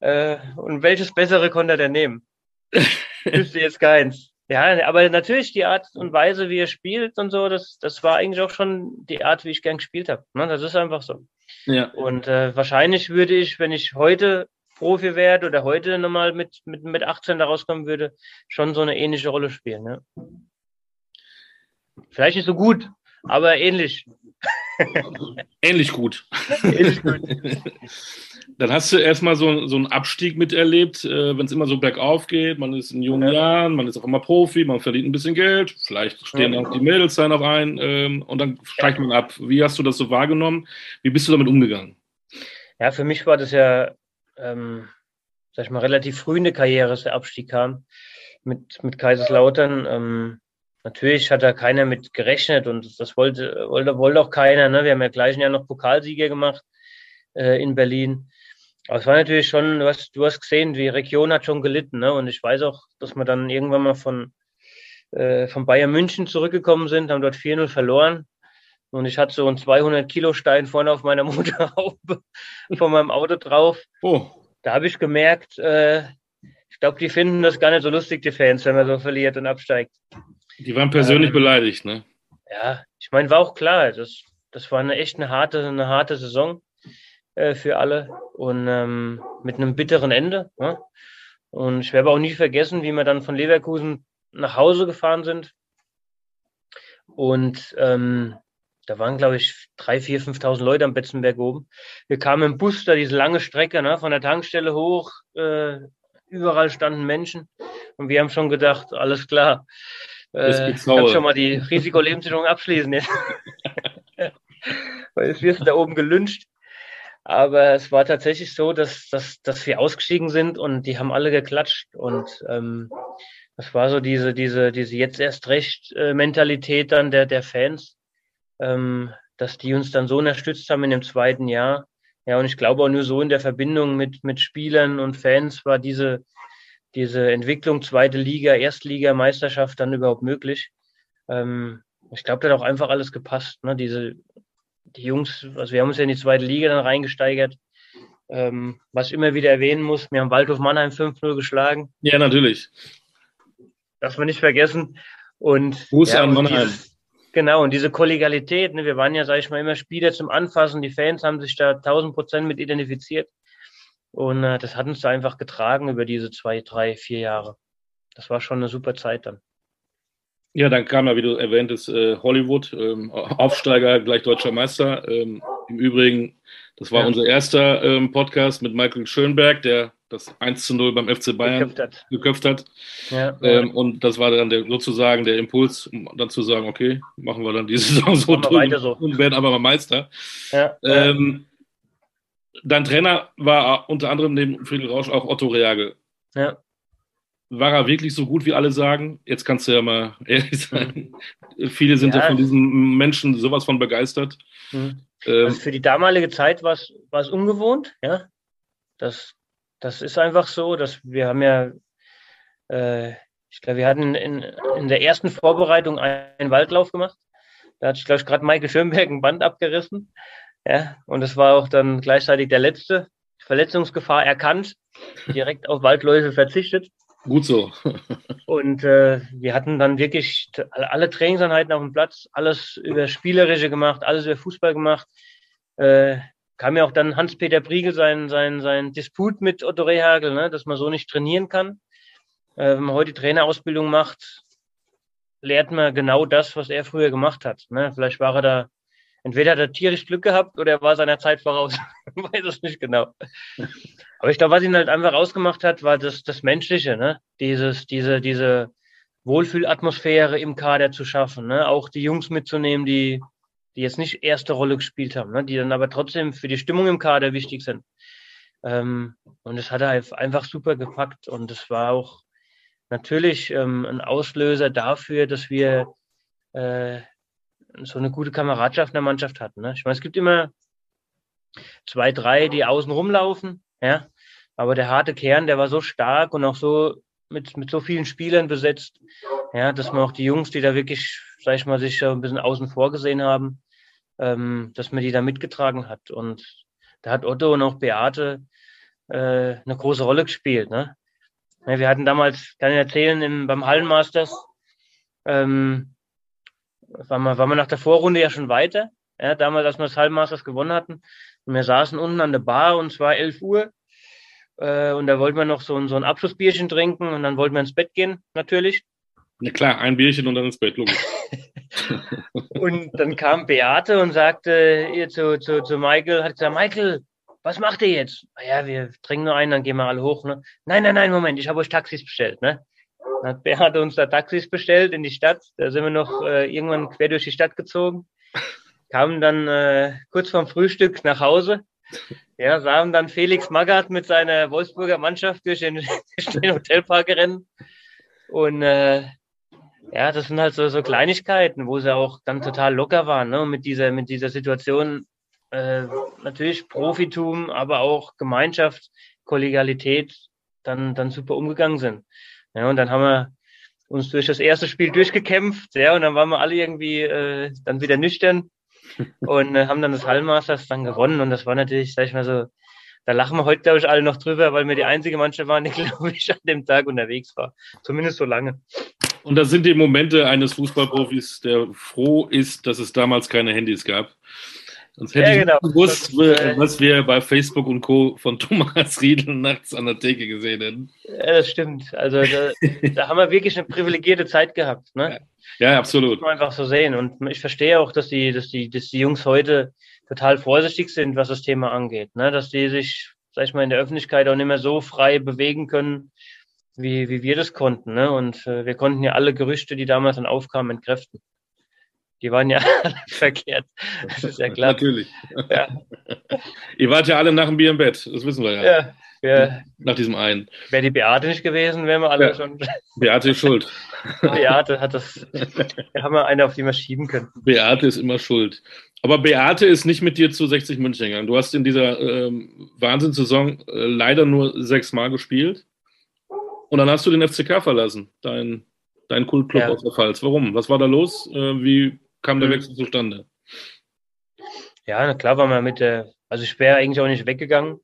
Äh, und welches bessere konnte er denn nehmen? [laughs] Wüsste jetzt keins. Ja, aber natürlich die Art und Weise, wie er spielt und so, das, das war eigentlich auch schon die Art, wie ich gern gespielt habe. Ne? Das ist einfach so. Ja. Und äh, wahrscheinlich würde ich, wenn ich heute Profi werde oder heute nochmal mit, mit, mit 18 da rauskommen würde, schon so eine ähnliche Rolle spielen. Ne? Vielleicht nicht so gut, aber ähnlich. Ähnlich gut. Ähnlich gut. [laughs] Dann hast du erstmal so, so einen Abstieg miterlebt, äh, wenn es immer so bergauf geht. Man ist in jungen ja. Jahren, man ist auch immer Profi, man verdient ein bisschen Geld, vielleicht stehen auch die Mädels da noch ein ähm, und dann steigt man ab. Wie hast du das so wahrgenommen? Wie bist du damit umgegangen? Ja, für mich war das ja, ähm, sag ich mal, relativ früh in der Karriere, dass der Abstieg kam mit, mit Kaiserslautern. Ähm, Natürlich hat da keiner mit gerechnet und das wollte, wollte, wollte auch keiner. Ne? Wir haben ja gleich Jahr noch Pokalsieger gemacht äh, in Berlin. Aber es war natürlich schon, du hast, du hast gesehen, die Region hat schon gelitten. Ne? Und ich weiß auch, dass man dann irgendwann mal von äh, von Bayern München zurückgekommen sind, haben dort 4-0 verloren. Und ich hatte so einen 200 Kilo Stein vorne auf meiner [laughs] Motorhaube von meinem Auto drauf. Oh. Da habe ich gemerkt, äh, ich glaube, die finden das gar nicht so lustig, die Fans, wenn man so verliert und absteigt. Die waren persönlich ähm, beleidigt, ne? Ja, ich meine, war auch klar, das, das war eine echt eine harte, eine harte Saison äh, für alle und ähm, mit einem bitteren Ende. Ne? Und ich werde auch nie vergessen, wie wir dann von Leverkusen nach Hause gefahren sind. Und ähm, da waren, glaube ich, drei, vier, 5.000 Leute am Betzenberg oben. Wir kamen im Bus da diese lange Strecke, ne, von der Tankstelle hoch. Äh, überall standen Menschen. Und wir haben schon gedacht, alles klar. Äh, ich kann schon mal die Risikolebensversicherung abschließen. Jetzt. [laughs] Weil jetzt wirst du da oben gelünscht. Aber es war tatsächlich so, dass, dass, dass wir ausgestiegen sind und die haben alle geklatscht. Und ähm, das war so diese, diese, diese jetzt erst recht äh, Mentalität dann der, der Fans, ähm, dass die uns dann so unterstützt haben in dem zweiten Jahr. Ja, und ich glaube auch nur so in der Verbindung mit, mit Spielern und Fans war diese, diese Entwicklung zweite Liga, Erstliga, Meisterschaft dann überhaupt möglich. Ähm, ich glaube, da hat auch einfach alles gepasst. Ne? Diese, die Jungs, also wir haben uns ja in die zweite Liga dann reingesteigert. Ähm, was ich immer wieder erwähnen muss, wir haben Waldhof Mannheim 5-0 geschlagen. Ja, natürlich. Darf man nicht vergessen. Und, Fuß ja, an Mannheim. Dieses, genau, und diese Kollegialität, ne, wir waren ja, sage ich mal, immer Spieler zum Anfassen. Die Fans haben sich da 1000 Prozent mit identifiziert. Und äh, das hat uns da einfach getragen über diese zwei, drei, vier Jahre. Das war schon eine super Zeit dann. Ja, dann kam ja, wie du erwähntest, äh, Hollywood, ähm, Aufsteiger, gleich deutscher Meister. Ähm, Im Übrigen, das war ja. unser erster ähm, Podcast mit Michael Schönberg, der das 1 zu 0 beim FC Bayern geköpft hat. Geköpft hat. Ja, ähm, und das war dann der, sozusagen der Impuls, um dann zu sagen, okay, machen wir dann diese [laughs] Saison so, und, so. und werden aber mal Meister. Ja, ähm, dein Trainer war unter anderem neben Friedel Rausch auch Otto Reagel. Ja war er wirklich so gut, wie alle sagen? Jetzt kannst du ja mal ehrlich sein. Mhm. Viele sind ja. ja. von diesen Menschen sowas von begeistert. Mhm. Ähm, also für die damalige Zeit war es, ungewohnt, ja. Das, das ist einfach so, dass wir haben ja, äh, ich glaube, wir hatten in, in der ersten Vorbereitung einen Waldlauf gemacht. Da hat, glaube ich, gerade Michael Schönberg ein Band abgerissen. Ja, und es war auch dann gleichzeitig der letzte. Verletzungsgefahr erkannt, direkt auf Waldläufe verzichtet. Gut so. und äh, wir hatten dann wirklich alle Trainingseinheiten auf dem Platz, alles über Spielerische gemacht, alles über Fußball gemacht. Äh, kam ja auch dann Hans-Peter Briegel sein, sein, sein Disput mit Otto Rehagel, ne, dass man so nicht trainieren kann. Äh, wenn man heute Trainerausbildung macht, lernt man genau das, was er früher gemacht hat. Ne? Vielleicht war er da entweder hat er tierisch Glück gehabt oder er war seiner Zeit voraus. [laughs] ich weiß es nicht genau. Aber ich glaube, was ihn halt einfach ausgemacht hat, war das, das Menschliche, ne? Dieses, diese, diese Wohlfühlatmosphäre im Kader zu schaffen, ne? Auch die Jungs mitzunehmen, die, die jetzt nicht erste Rolle gespielt haben, ne? die dann aber trotzdem für die Stimmung im Kader wichtig sind. Ähm, und das hat er einfach super gepackt. Und es war auch natürlich ähm, ein Auslöser dafür, dass wir äh, so eine gute Kameradschaft in der Mannschaft hatten. Ne? Ich meine, es gibt immer zwei, drei, die außen rumlaufen, ja. Aber der harte Kern, der war so stark und auch so mit, mit so vielen Spielern besetzt, ja, dass man auch die Jungs, die da wirklich, sag ich mal, sich ein bisschen außen vor gesehen haben, ähm, dass man die da mitgetragen hat. Und da hat Otto und auch Beate äh, eine große Rolle gespielt. Ne? Ja, wir hatten damals, kann ich erzählen, im, beim Hallenmasters, ähm, waren wir, waren wir nach der Vorrunde ja schon weiter. Ja, damals, als wir das Halbmasters gewonnen hatten. Und wir saßen unten an der Bar und es war 11 Uhr. Äh, und da wollten wir noch so ein, so ein Abschlussbierchen trinken und dann wollten wir ins Bett gehen, natürlich. Na klar, ein Bierchen und dann ins Bett, logisch. [laughs] und dann kam Beate und sagte ihr zu, zu, zu Michael, hat gesagt, Michael, was macht ihr jetzt? Ah ja, wir trinken nur einen, dann gehen wir alle hoch. Ne? Nein, nein, nein, Moment, ich habe euch Taxis bestellt. Ne? Hat Bernhard uns da Taxis bestellt in die Stadt. Da sind wir noch äh, irgendwann quer durch die Stadt gezogen. Kamen dann äh, kurz vorm Frühstück nach Hause. Ja, sahen dann Felix Magath mit seiner Wolfsburger Mannschaft durch den, [laughs] durch den Hotelpark rennen. Und äh, ja, das sind halt so, so Kleinigkeiten, wo sie auch dann total locker waren, ne? Mit dieser, mit dieser Situation äh, natürlich Profitum, aber auch Gemeinschaft, Kollegialität dann, dann super umgegangen sind. Ja, und dann haben wir uns durch das erste Spiel durchgekämpft, ja, und dann waren wir alle irgendwie äh, dann wieder nüchtern [laughs] und äh, haben dann das Hallmasters dann gewonnen und das war natürlich, sag ich mal so, da lachen wir heute, glaube ich, alle noch drüber, weil wir die einzige Mannschaft waren, die, [laughs] glaube ich, an dem Tag unterwegs war. Zumindest so lange. Und das sind die Momente eines Fußballprofis, der froh ist, dass es damals keine Handys gab. Sonst hätte ja, genau. ich gewusst, das, äh, was wir bei Facebook und Co. von [laughs] Thomas Riedel nachts an der Theke gesehen hätten. Ja, das stimmt. Also da, da haben wir wirklich eine privilegierte Zeit gehabt. Ne? Ja, ja absolut. Das muss man einfach so sehen. Und ich verstehe auch, dass die, dass die, dass die Jungs heute total vorsichtig sind, was das Thema angeht. Ne? Dass die sich, sag ich mal, in der Öffentlichkeit auch nicht mehr so frei bewegen können, wie, wie wir das konnten. Ne? Und äh, wir konnten ja alle Gerüchte, die damals dann aufkamen, entkräften. Die waren ja [laughs] verkehrt. Das ist ja klar. Natürlich. Ja. [laughs] Ihr wart ja alle nach dem Bier im Bett, das wissen wir ja. Ja. ja. Nach diesem einen. Wäre die Beate nicht gewesen, wären wir alle ja. schon. [laughs] Beate ist schuld. Beate hat das. Da haben wir eine, auf die wir schieben können. Beate ist immer schuld. Aber Beate ist nicht mit dir zu 60 München gegangen. Du hast in dieser ähm, Wahnsinnssaison äh, leider nur sechs Mal gespielt. Und dann hast du den FCK verlassen, dein, dein Kultclub ja. aus der Pfalz. Warum? Was war da los? Äh, wie kam der mhm. Wechsel zustande? Ja, na klar war man mit der, also ich wäre eigentlich auch nicht weggegangen.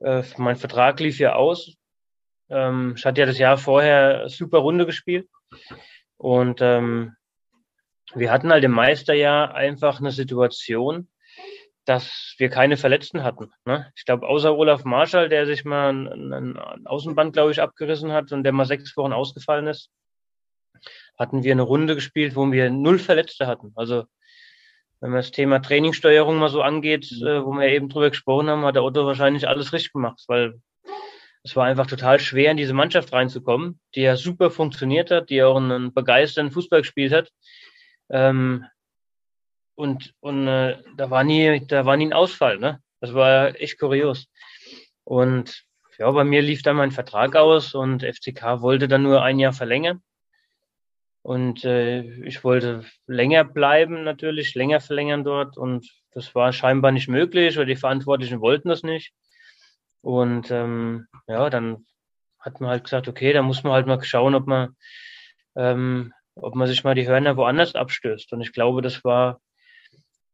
Äh, mein Vertrag lief ja aus. Ähm, ich hatte ja das Jahr vorher super Runde gespielt. Und ähm, wir hatten halt im Meisterjahr einfach eine Situation, dass wir keine Verletzten hatten. Ne? Ich glaube, außer Olaf Marschall, der sich mal ein, ein Außenband, glaube ich, abgerissen hat und der mal sechs Wochen ausgefallen ist, hatten wir eine Runde gespielt, wo wir null Verletzte hatten. Also wenn man das Thema Trainingssteuerung mal so angeht, äh, wo wir eben drüber gesprochen haben, hat der Otto wahrscheinlich alles richtig gemacht, weil es war einfach total schwer, in diese Mannschaft reinzukommen, die ja super funktioniert hat, die auch einen begeisternden Fußball gespielt hat. Ähm, und und äh, da war nie, da war nie ein Ausfall, ne? Das war echt kurios. Und ja, bei mir lief dann mein Vertrag aus und FCK wollte dann nur ein Jahr verlängern. Und äh, ich wollte länger bleiben natürlich, länger verlängern dort. Und das war scheinbar nicht möglich oder die Verantwortlichen wollten das nicht. Und ähm, ja, dann hat man halt gesagt, okay, da muss man halt mal schauen, ob man, ähm, ob man sich mal die Hörner woanders abstößt. Und ich glaube, das war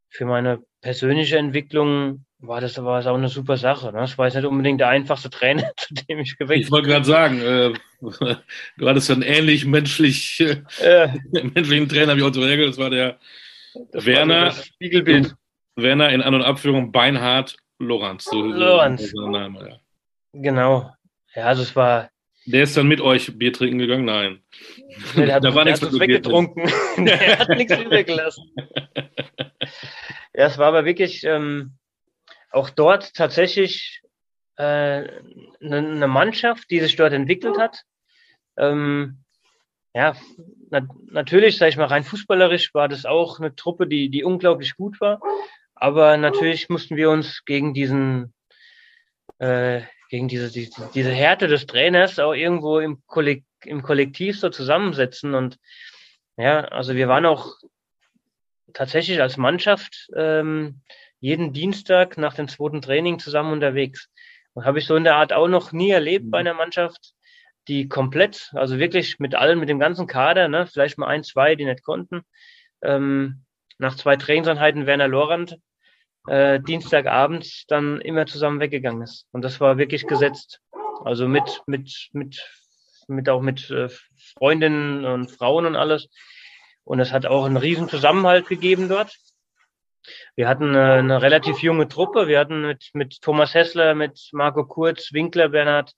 für meine persönliche Entwicklung war das war auch eine super Sache. Ne? Das war jetzt nicht unbedingt der einfachste Trainer, [laughs] zu dem ich gewechselt Ich wollte gerade sagen, äh, [laughs] du hattest einen ähnlich menschlich, äh, [laughs] menschlichen Trainer wie Otto Regel. Das war der das Werner. War Spiegelbild. Werner in An- und Abführung Beinhard Lorenz. So Lorenz. Name, ja. Genau. Ja, also es war. Der ist dann mit euch Bier trinken gegangen? Nein. Nee, der hat, da war der nichts hat weggetrunken. der hat nichts übergelassen. Ja, es war aber wirklich ähm, auch dort tatsächlich äh, eine ne Mannschaft, die sich dort entwickelt hat. Ähm, ja, na, natürlich, sage ich mal, rein fußballerisch war das auch eine Truppe, die, die unglaublich gut war. Aber natürlich mussten wir uns gegen diesen, äh, gegen diese, die, diese Härte des Trainers auch irgendwo im, Kollek im Kollektiv so zusammensetzen. Und ja, also wir waren auch tatsächlich als Mannschaft ähm, jeden Dienstag nach dem zweiten Training zusammen unterwegs. Und habe ich so in der Art auch noch nie erlebt mhm. bei einer Mannschaft, die komplett, also wirklich mit allen, mit dem ganzen Kader, ne, vielleicht mal ein, zwei, die nicht konnten, ähm, nach zwei Trainingseinheiten Werner Lorand äh, Dienstagabends dann immer zusammen weggegangen ist. Und das war wirklich gesetzt. Also mit, mit, mit, mit auch mit äh, Freundinnen und Frauen und alles. Und es hat auch einen riesen Zusammenhalt gegeben dort. Wir hatten eine, eine relativ junge Truppe. Wir hatten mit, mit Thomas Hessler, mit Marco Kurz, Winkler, Bernhard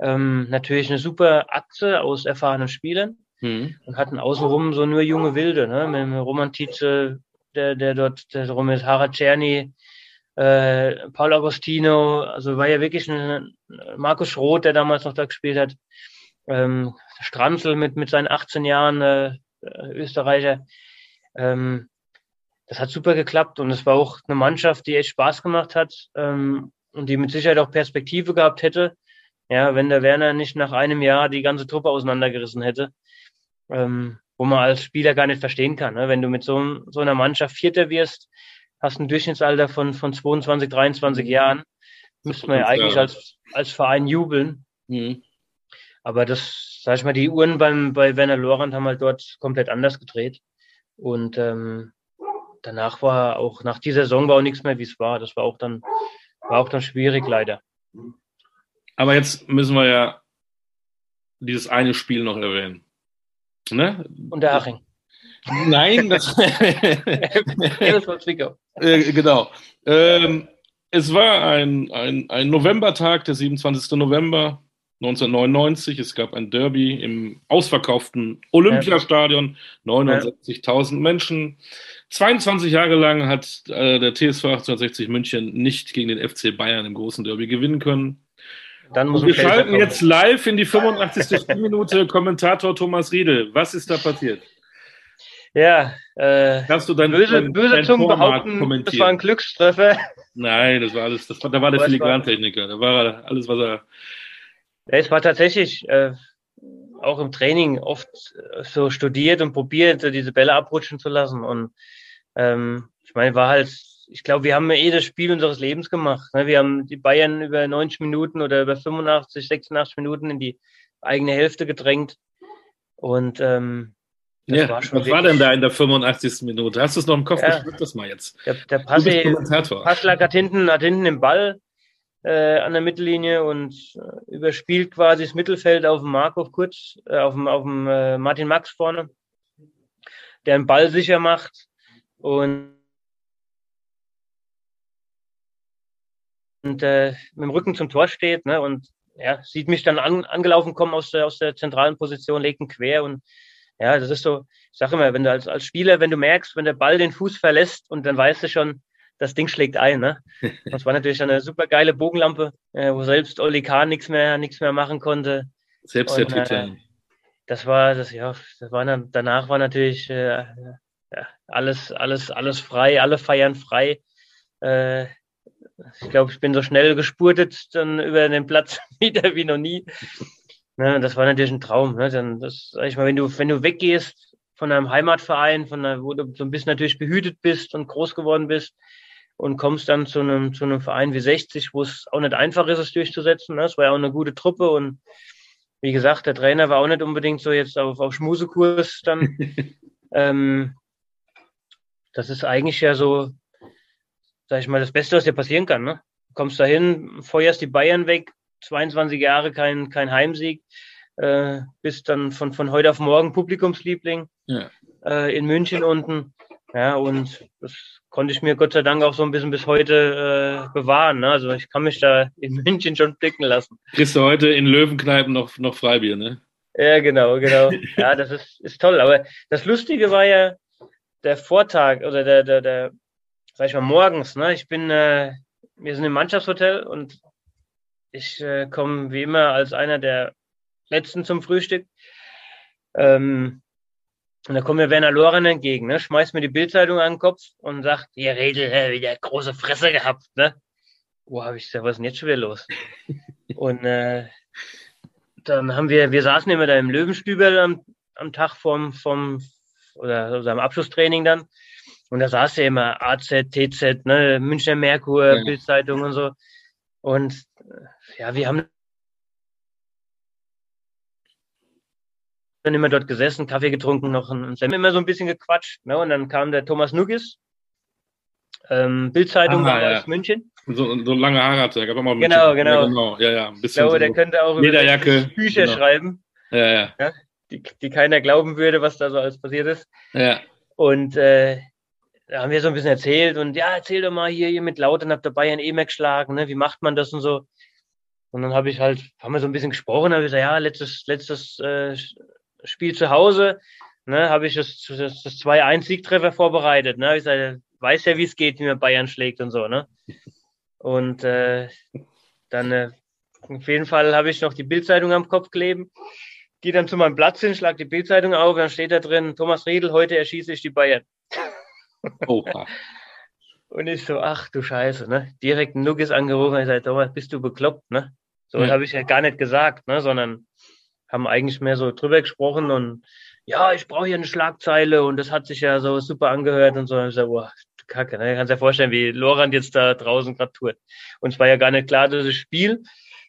ähm, natürlich eine super Achse aus erfahrenen Spielern mhm. und hatten außenrum so nur junge Wilde, ne? mit Roman Tietze, der, der dort der rum ist, Harald Czerny, äh, Paul Agostino, also war ja wirklich ein Markus Roth, der damals noch da gespielt hat, ähm, Stranzel mit, mit seinen 18 Jahren, äh, äh, Österreicher. Ähm, das hat super geklappt und es war auch eine Mannschaft, die echt Spaß gemacht hat ähm, und die mit Sicherheit auch Perspektive gehabt hätte. Ja, wenn der Werner nicht nach einem Jahr die ganze Truppe auseinandergerissen hätte, ähm, wo man als Spieler gar nicht verstehen kann. Ne? Wenn du mit so, so einer Mannschaft Vierter wirst, hast ein Durchschnittsalter von, von 22, 23 Jahren, müsste man ja eigentlich als, als Verein jubeln. Mhm. aber das, sag ich mal, die Uhren beim, bei Werner Lorand haben halt dort komplett anders gedreht. Und ähm, danach war auch, nach dieser Saison war auch nichts mehr, wie es war. Das war auch dann, war auch dann schwierig, leider. Aber jetzt müssen wir ja dieses eine Spiel noch erwähnen. Ne? Und der Aching. Nein, [laughs] das, das war Zwickau. Äh, genau. Ähm, es war ein, ein, ein Novembertag, der 27. November 1999. Es gab ein Derby im ausverkauften Olympiastadion, 69.000 Menschen. 22 Jahre lang hat äh, der TSV 1860 München nicht gegen den FC Bayern im großen Derby gewinnen können. Dann muss wir schalten jetzt live in die 85. [laughs] Spielminute. Kommentator Thomas Riedel. Was ist da passiert? Ja, äh, Hast du dein, böse, dein, böse dein Zungen behaupten, das war ein Glückstreffer. [laughs] Nein, das war alles, das war, da war der Filigrantechniker. Da war alles, was er. Ja, es war tatsächlich äh, auch im Training oft äh, so studiert und probiert, diese Bälle abrutschen zu lassen. Und ähm, ich meine, war halt, ich glaube, wir haben eh das Spiel unseres Lebens gemacht. Ne? Wir haben die Bayern über 90 Minuten oder über 85, 86 Minuten in die eigene Hälfte gedrängt. Und ähm, das ja, war was wirklich, war denn da in der 85. Minute? Hast du es noch im Kopf? Ja, Beschreib das mal jetzt. Der, der Passi, Passlack hat hinten, hat hinten den Ball äh, an der Mittellinie und äh, überspielt quasi das Mittelfeld auf dem Markov kurz, äh, auf dem, auf dem äh, Martin Max vorne, der einen Ball sicher macht und und äh, mit dem Rücken zum Tor steht ne, und ja, sieht mich dann an, angelaufen kommen aus der, aus der zentralen Position, legt ihn quer und ja, das ist so, ich sage immer, wenn du als, als Spieler, wenn du merkst, wenn der Ball den Fuß verlässt und dann weißt du schon, das Ding schlägt ein. Ne? [laughs] Das war natürlich eine super geile Bogenlampe, äh, wo selbst Oli Kahn nichts mehr, nichts mehr machen konnte. Selbst der Titel. Äh, das war, das, ja, das war dann, danach war natürlich äh, ja, alles, alles, alles frei, alle feiern frei. Äh, ich glaube, ich bin so schnell gespurtet dann über den Platz [laughs] wieder wie noch nie. Ne, das war natürlich ein Traum. Ne? Dann, das, sag ich mal, wenn du, wenn du weggehst von deinem Heimatverein, von der, wo du so ein bisschen natürlich behütet bist und groß geworden bist und kommst dann zu einem, zu einem Verein wie 60, wo es auch nicht einfach ist, es durchzusetzen. Ne? Es war ja auch eine gute Truppe und wie gesagt, der Trainer war auch nicht unbedingt so jetzt auf, auf Schmusekurs dann. [laughs] ähm, das ist eigentlich ja so, sag ich mal, das Beste, was dir passieren kann. Ne? Du kommst dahin, feuerst die Bayern weg, 22 Jahre kein, kein Heimsieg, äh, bist dann von, von heute auf morgen Publikumsliebling ja. äh, in München unten. Ja, und das konnte ich mir Gott sei Dank auch so ein bisschen bis heute äh, bewahren. Ne? Also ich kann mich da in [laughs] München schon blicken lassen. Kriegst du heute in Löwenkneipen noch, noch Freibier, ne? Ja, genau, genau. [laughs] Ja, das ist, ist toll. Aber das Lustige war ja der Vortag oder der, der, der sag ich mal, morgens. Ne? Ich bin, äh, wir sind im Mannschaftshotel und ich äh, komme wie immer als einer der Letzten zum Frühstück. Ähm, und da kommt mir Werner Loren entgegen, ne? schmeißt mir die Bildzeitung an den Kopf und sagt, ihr Redel, äh, wieder große Fresse gehabt. Ne? Wo habe ich gesagt, was ist denn jetzt schon wieder los? [laughs] und äh, dann haben wir, wir saßen immer da im Löwenstübel am, am Tag vom, vom oder also am Abschlusstraining dann. Und da saß ja immer AZ, TZ, ne, Münchner Merkur, ja. Bildzeitung und so. Und ja, wir haben dann immer dort gesessen, Kaffee getrunken, noch ein, immer so ein bisschen gequatscht. Ne? Und dann kam der Thomas Nuggis, ähm, Bildzeitung ah, ja. aus München. So, so lange Haare hatte er, gab auch Genau, genau. Ja, genau. Ja, ja, ein bisschen ich glaube, so der könnte auch über Bücher genau. schreiben. Ja, ja. ja die, die keiner glauben würde, was da so alles passiert ist. Ja. Und äh, da haben wir so ein bisschen erzählt und ja, erzähl doch mal hier, ihr mit Lautern habt ihr Bayern mehr geschlagen, ne? Wie macht man das und so? Und dann habe ich halt, haben wir so ein bisschen gesprochen, habe ich gesagt, ja, letztes, letztes äh, Spiel zu Hause, ne, habe ich das, das, das 2-1-Siegtreffer vorbereitet. Ne? Ich sage, weiß ja, wie es geht, wie man Bayern schlägt und so, ne? Und äh, dann äh, auf jeden Fall habe ich noch die Bildzeitung am Kopf kleben. Gehe dann zu meinem Platz hin, schlag die Bildzeitung auf, dann steht da drin, Thomas Riedel, heute erschieße ich die Bayern. Opa. [laughs] Und ich so, ach du Scheiße, ne? Direkt ein Nuggis angerufen. Ich sage, Thomas, bist du bekloppt, ne? So ja. habe ich ja gar nicht gesagt, ne? Sondern haben eigentlich mehr so drüber gesprochen und ja, ich brauche hier eine Schlagzeile und das hat sich ja so super angehört und so. Und ich so, boah, Kacke, ne? Du kannst dir vorstellen, wie Lorand jetzt da draußen gerade tut. Und es war ja gar nicht klar, das Spiel.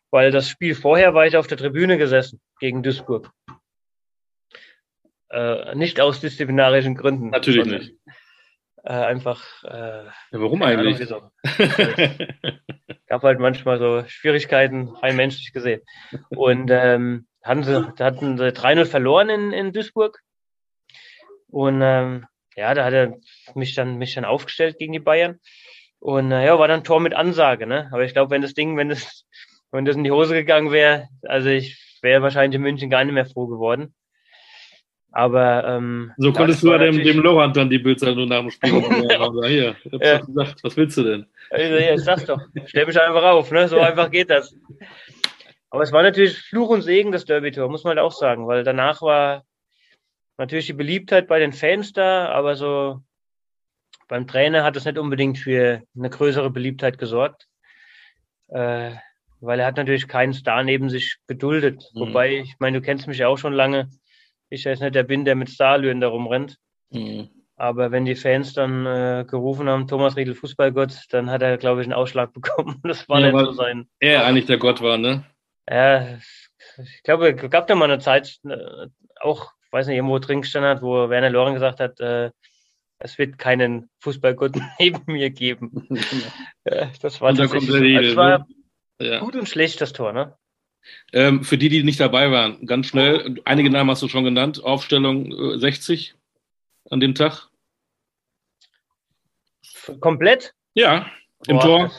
weil das Spiel vorher war ich auf der Tribüne gesessen gegen Duisburg. Äh, nicht aus disziplinarischen Gründen. Natürlich nicht. Äh, einfach. Äh, ja, warum eigentlich? Ahnung, [laughs] gab halt manchmal so Schwierigkeiten, rein menschlich gesehen. Und ähm, hatten sie, hatten sie 3-0 verloren in, in Duisburg. Und ähm, ja, da hat er mich dann, mich dann aufgestellt gegen die Bayern. Und äh, ja, war dann Tor mit Ansage, ne? Aber ich glaube, wenn das Ding, wenn das, wenn das in die Hose gegangen wäre, also ich wäre wahrscheinlich in München gar nicht mehr froh geworden. Aber ähm, so konntest du ja dem, dem Lorand dann die Bildzeitung nach dem Spiel sagen, hier, ich hab's ja. gesagt, was willst du denn? Also, ja, sag's doch, stell mich einfach auf, ne? So einfach geht das. Aber es war natürlich Fluch und Segen, das Derby-Tor, muss man halt auch sagen, weil danach war natürlich die Beliebtheit bei den Fans da, aber so beim Trainer hat es nicht unbedingt für eine größere Beliebtheit gesorgt. Äh, weil er hat natürlich keinen Star neben sich geduldet. Mhm. Wobei, ich meine, du kennst mich ja auch schon lange. Ich jetzt nicht der bin, der mit Starlüren da rumrennt. Mhm. Aber wenn die Fans dann äh, gerufen haben, Thomas Riedel Fußballgott, dann hat er, glaube ich, einen Ausschlag [laughs] bekommen. Das war ja, nicht so sein. Er eigentlich der Gott war, ne? Ja, ich glaube, es gab da mal eine Zeit, äh, auch, weiß nicht, irgendwo drin gestanden hat, wo Werner Loren gesagt hat, äh, es wird keinen Fußballgott [laughs] neben mir geben. [laughs] das war, das war ne? ja. gut und schlecht, das Tor, ne? Ähm, für die, die nicht dabei waren, ganz schnell, einige Namen hast du schon genannt. Aufstellung 60 äh, an dem Tag. Komplett? Ja, im Boah, Tor.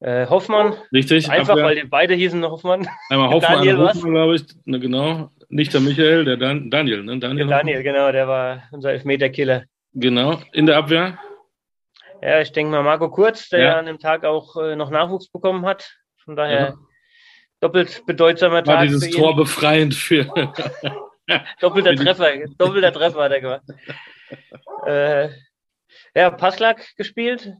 Äh, Hoffmann. Richtig. Einfach, Abwehr. weil die beide hießen Hoffmann. Einmal [laughs] Hoffmann, Daniel Hoffmann, glaube ich. Ne, genau. Nicht der Michael, der Dan Daniel. Ne? Daniel, der Daniel genau, der war unser Elfmeterkiller. Genau. In der Abwehr? Ja, ich denke mal Marco Kurz, der ja. an dem Tag auch äh, noch Nachwuchs bekommen hat. Von daher ja doppelt bedeutsamer Tag. War dieses Tor befreiend für. [laughs] doppelter Treffer, doppelter Treffer hat er gemacht. [laughs] Äh, ja, Passlack gespielt,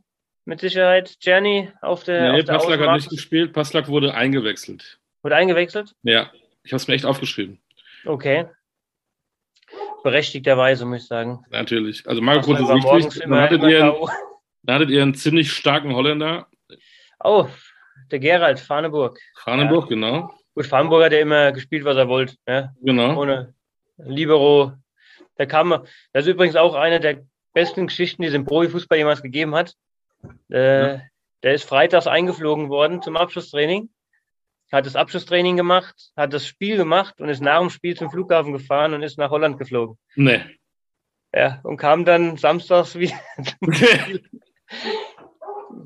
mit Sicherheit. Czerny auf der. Nee, auf der Passlack hat nicht gespielt. Passlack wurde eingewechselt. Wurde eingewechselt? Ja, ich habe es mir echt aufgeschrieben. Okay. Berechtigterweise, muss ich sagen. Natürlich. Also Marco Kurz ist wichtig. Dann hattet, ihr einen, dann hattet ihr einen ziemlich starken Holländer. Oh, der Gerald, Farneburg. Farneburg, ja. genau. Gut, Farneburg hat ja immer gespielt, was er wollte. Ja? Genau. Ohne Libero. Der kam, das ist übrigens auch eine der besten Geschichten, die es im Profifußball jemals gegeben hat. Äh, ja. Der ist freitags eingeflogen worden zum Abschlusstraining, hat das Abschlusstraining gemacht, hat das Spiel gemacht und ist nach dem Spiel zum Flughafen gefahren und ist nach Holland geflogen. Nee. Ja, und kam dann samstags wieder [laughs] zum [laughs] Spiel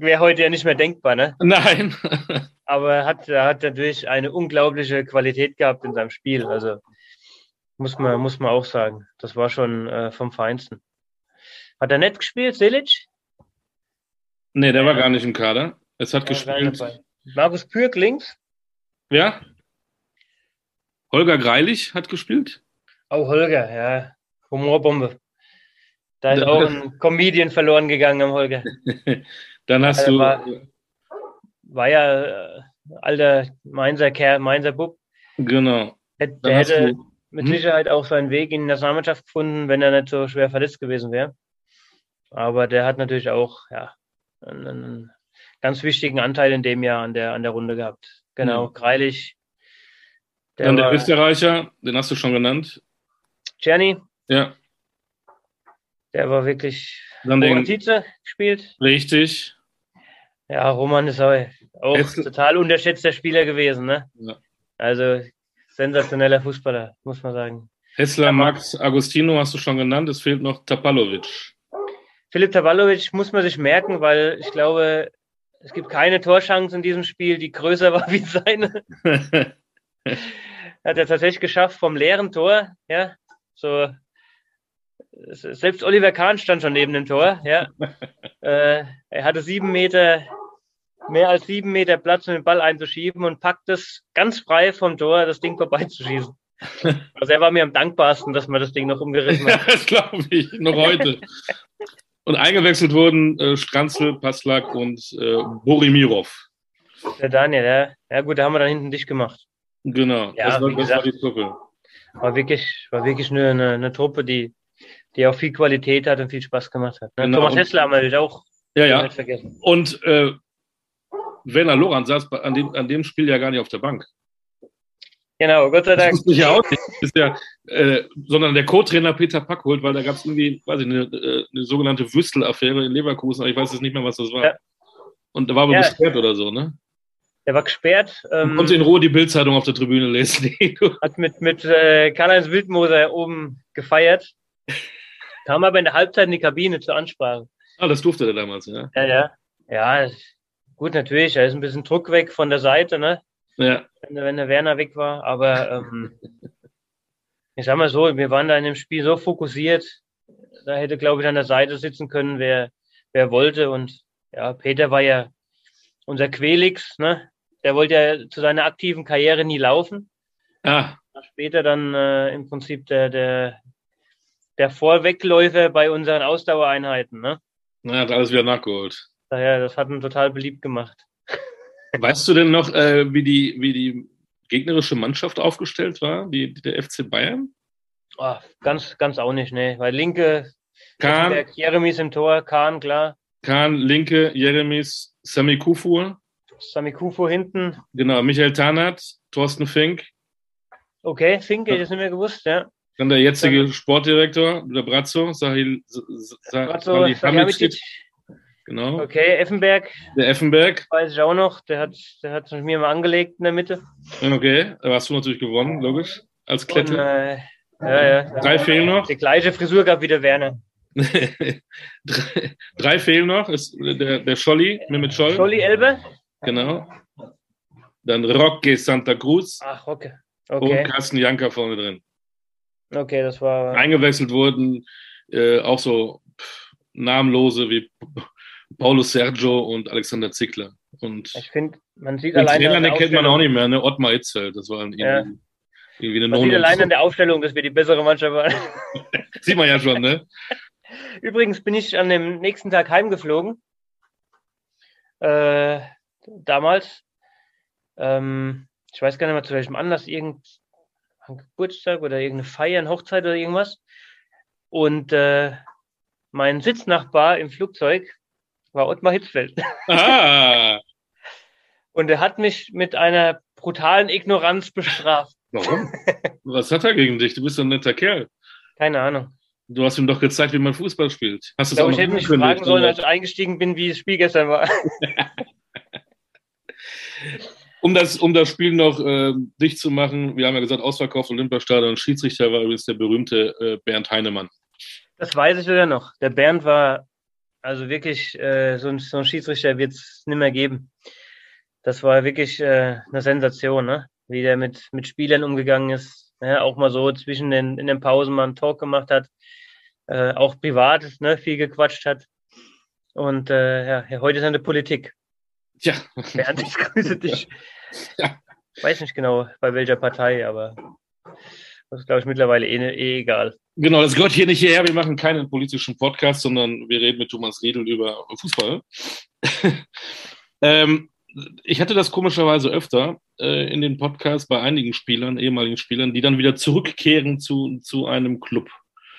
wäre heute ja nicht mehr denkbar, ne? Nein. [laughs] Aber er hat, er hat natürlich eine unglaubliche Qualität gehabt in seinem Spiel. Also muss man, muss man auch sagen. Das war schon äh, vom Feinsten. Hat er nett gespielt, Selic? Nee, der war gar nicht im Kader. Es hat gespielt. Markus Pürk links? Ja. Holger Greilich hat gespielt. Oh, Holger, ja. Humorbombe. Da ist auch ein [laughs] Comedian verloren gegangen am Holger. [laughs] Dann hast du. War, war ja äh, alter Mainzer Kerl, Mainzer Bub. Genau. Der, der hätte du, mit hm? Sicherheit auch seinen Weg in die Nationalmannschaft gefunden, wenn er nicht so schwer verletzt gewesen wäre. Aber der hat natürlich auch ja, einen, ganz wichtigen Anteil in dem Jahr an der, an der Runde gehabt. Genau, mhm. Greilich. Der Dann der war, Österreicher, den hast du schon genannt. Czerny. Ja. Der war wirklich Dann den, gespielt. Richtig. Ja, Roman ist auch, auch total unterschätzter Spieler gewesen. Ne? Ja. Also sensationeller Fußballer, muss man sagen. Hessler, Max, Agostino hast du schon genannt. Es fehlt noch Tapalovic. Philipp Tapalovic muss man sich merken, weil ich glaube, es gibt keine Torchance in diesem Spiel, die größer [laughs] war wie seine. [laughs] Hat er tatsächlich geschafft vom leeren Tor, ja, so selbst Oliver Kahn stand schon neben dem Tor, ja. [laughs] äh, er hatte sieben Meter mehr als sieben Meter Platz, um den Ball einzuschieben und packt es ganz frei vom Tor, das Ding vorbeizuschießen. Also er war mir am dankbarsten, dass man das Ding noch umgerissen hat. Ja, das glaube ich, noch heute. Und eingewechselt wurden äh, Stranzl, Paslak und äh, Borimirov. Der Daniel, ja. Ja gut, da haben wir dann hinten dicht gemacht. Genau, ja, das, war, das war die Truppe. War wirklich, war wirklich nur eine, eine Truppe, die, die auch viel Qualität hat und viel Spaß gemacht hat. Ne? Genau. Thomas Hessler haben wir auch ja, ja. vergessen. Und äh, Werner Loran saß an dem, an dem Spiel ja gar nicht auf der Bank. Genau, Gott sei Dank. Das ja auch nicht. Ist ja, äh, sondern der Co-Trainer Peter Pack holt, weil da gab es irgendwie, weiß ich, eine, äh, eine sogenannte Wüstel-Affäre in Leverkusen, aber ich weiß jetzt nicht mehr, was das war. Ja. Und da war aber ja. gesperrt oder so, ne? Der war gesperrt. Ähm, konnte in Ruhe die Bildzeitung auf der Tribüne lesen. [laughs] hat mit, mit äh, Karl-Heinz Wildmoser oben gefeiert. Kam aber in der Halbzeit in die Kabine zur Ansprache. Ah, das durfte er damals, ja. Ja, ja. Ja, gut, natürlich. Da ist ein bisschen Druck weg von der Seite, ne? Ja. Wenn, wenn der Werner weg war. Aber ähm, [laughs] ich sag mal so, wir waren da in dem Spiel so fokussiert, da hätte, glaube ich, an der Seite sitzen können, wer, wer wollte. Und ja, Peter war ja unser Quelix, ne? Der wollte ja zu seiner aktiven Karriere nie laufen. Ah. Später dann äh, im Prinzip der, der, der Vorwegläufer bei unseren Ausdauereinheiten, ne? Na, hat alles wieder nachgeholt. Daher, das hat ihn total beliebt gemacht. Weißt du denn noch, äh, wie, die, wie die gegnerische Mannschaft aufgestellt war, die, der FC Bayern? Oh, ganz, ganz auch nicht, ne. Weil linke Kahn, Jeremies im Tor, Kahn, klar. Kahn, linke, Jeremies, Sami Kufu. Sami Kufu hinten. Genau, Michael Tarnat, Thorsten Fink. Okay, Fink, hätte ich das nicht mehr gewusst, ja. Dann der jetzige Sportdirektor, der Brazzo, Sahil, Sahil Brazzo, Hamicic. Genau. Okay, Effenberg. Der Effenberg. Weiß ich auch noch. Der hat, der hat mir mal angelegt in der Mitte. Okay, da hast du natürlich gewonnen, logisch. Als Klette. Und, äh, ja, ja. Drei fehlen noch. Die gleiche Frisur gab wie der Werner. [laughs] drei, drei, fehlen noch. Ist der, der Scholli, mit Scholl. Scholli Elbe. Genau. Dann Roque Santa Cruz. Ach, Roque. Okay. Und Carsten Janker vorne drin. Okay, das war. Eingewechselt wurden äh, auch so namenlose wie Paulo Sergio und Alexander Zickler. Und ich finde, man sieht den alleine. Trainer, den kennt man auch nicht mehr, ne? Ottmar Itzfeld. Das war irgendwie, ja. irgendwie eine Man sieht allein an der Aufstellung, dass wir die bessere Mannschaft waren. [laughs] sieht man ja schon, ne? [laughs] Übrigens bin ich an dem nächsten Tag heimgeflogen. Äh, damals. Ähm, ich weiß gar nicht mehr zu welchem Anlass, irgendein Geburtstag oder irgendeine Feier, eine Hochzeit oder irgendwas. Und äh, mein Sitznachbar im Flugzeug war Ottmar Hitzfeld. Ah. [laughs] Und er hat mich mit einer brutalen Ignoranz bestraft. Warum? [laughs] Was hat er gegen dich? Du bist doch ein netter Kerl. Keine Ahnung. Du hast ihm doch gezeigt, wie man Fußball spielt. Hast ich glaube, ich hätte mich fragen sollen, als ich eingestiegen bin, wie das Spiel gestern war. [laughs] um, das, um das Spiel noch äh, dicht zu machen, wir haben ja gesagt, ausverkauft Olympiastadion. Schiedsrichter war übrigens der berühmte äh, Bernd Heinemann. Das weiß ich sogar noch. Der Bernd war also wirklich, äh, so, ein, so ein Schiedsrichter wird es nicht mehr geben. Das war wirklich äh, eine Sensation, ne? wie der mit, mit Spielern umgegangen ist. Ja, auch mal so zwischen den, in den Pausen mal einen Talk gemacht hat. Äh, auch privat ne, viel gequatscht hat. Und äh, ja, heute ist eine Politik. Ja. Bernd, ich [laughs] grüße dich. Ja. Weiß nicht genau, bei welcher Partei, aber das ist, glaube ich, mittlerweile eh, eh egal. Genau, das gehört hier nicht hierher. Wir machen keinen politischen Podcast, sondern wir reden mit Thomas Redl über Fußball. [laughs] ähm, ich hatte das komischerweise öfter äh, in den Podcasts bei einigen Spielern, ehemaligen Spielern, die dann wieder zurückkehren zu, zu einem Club.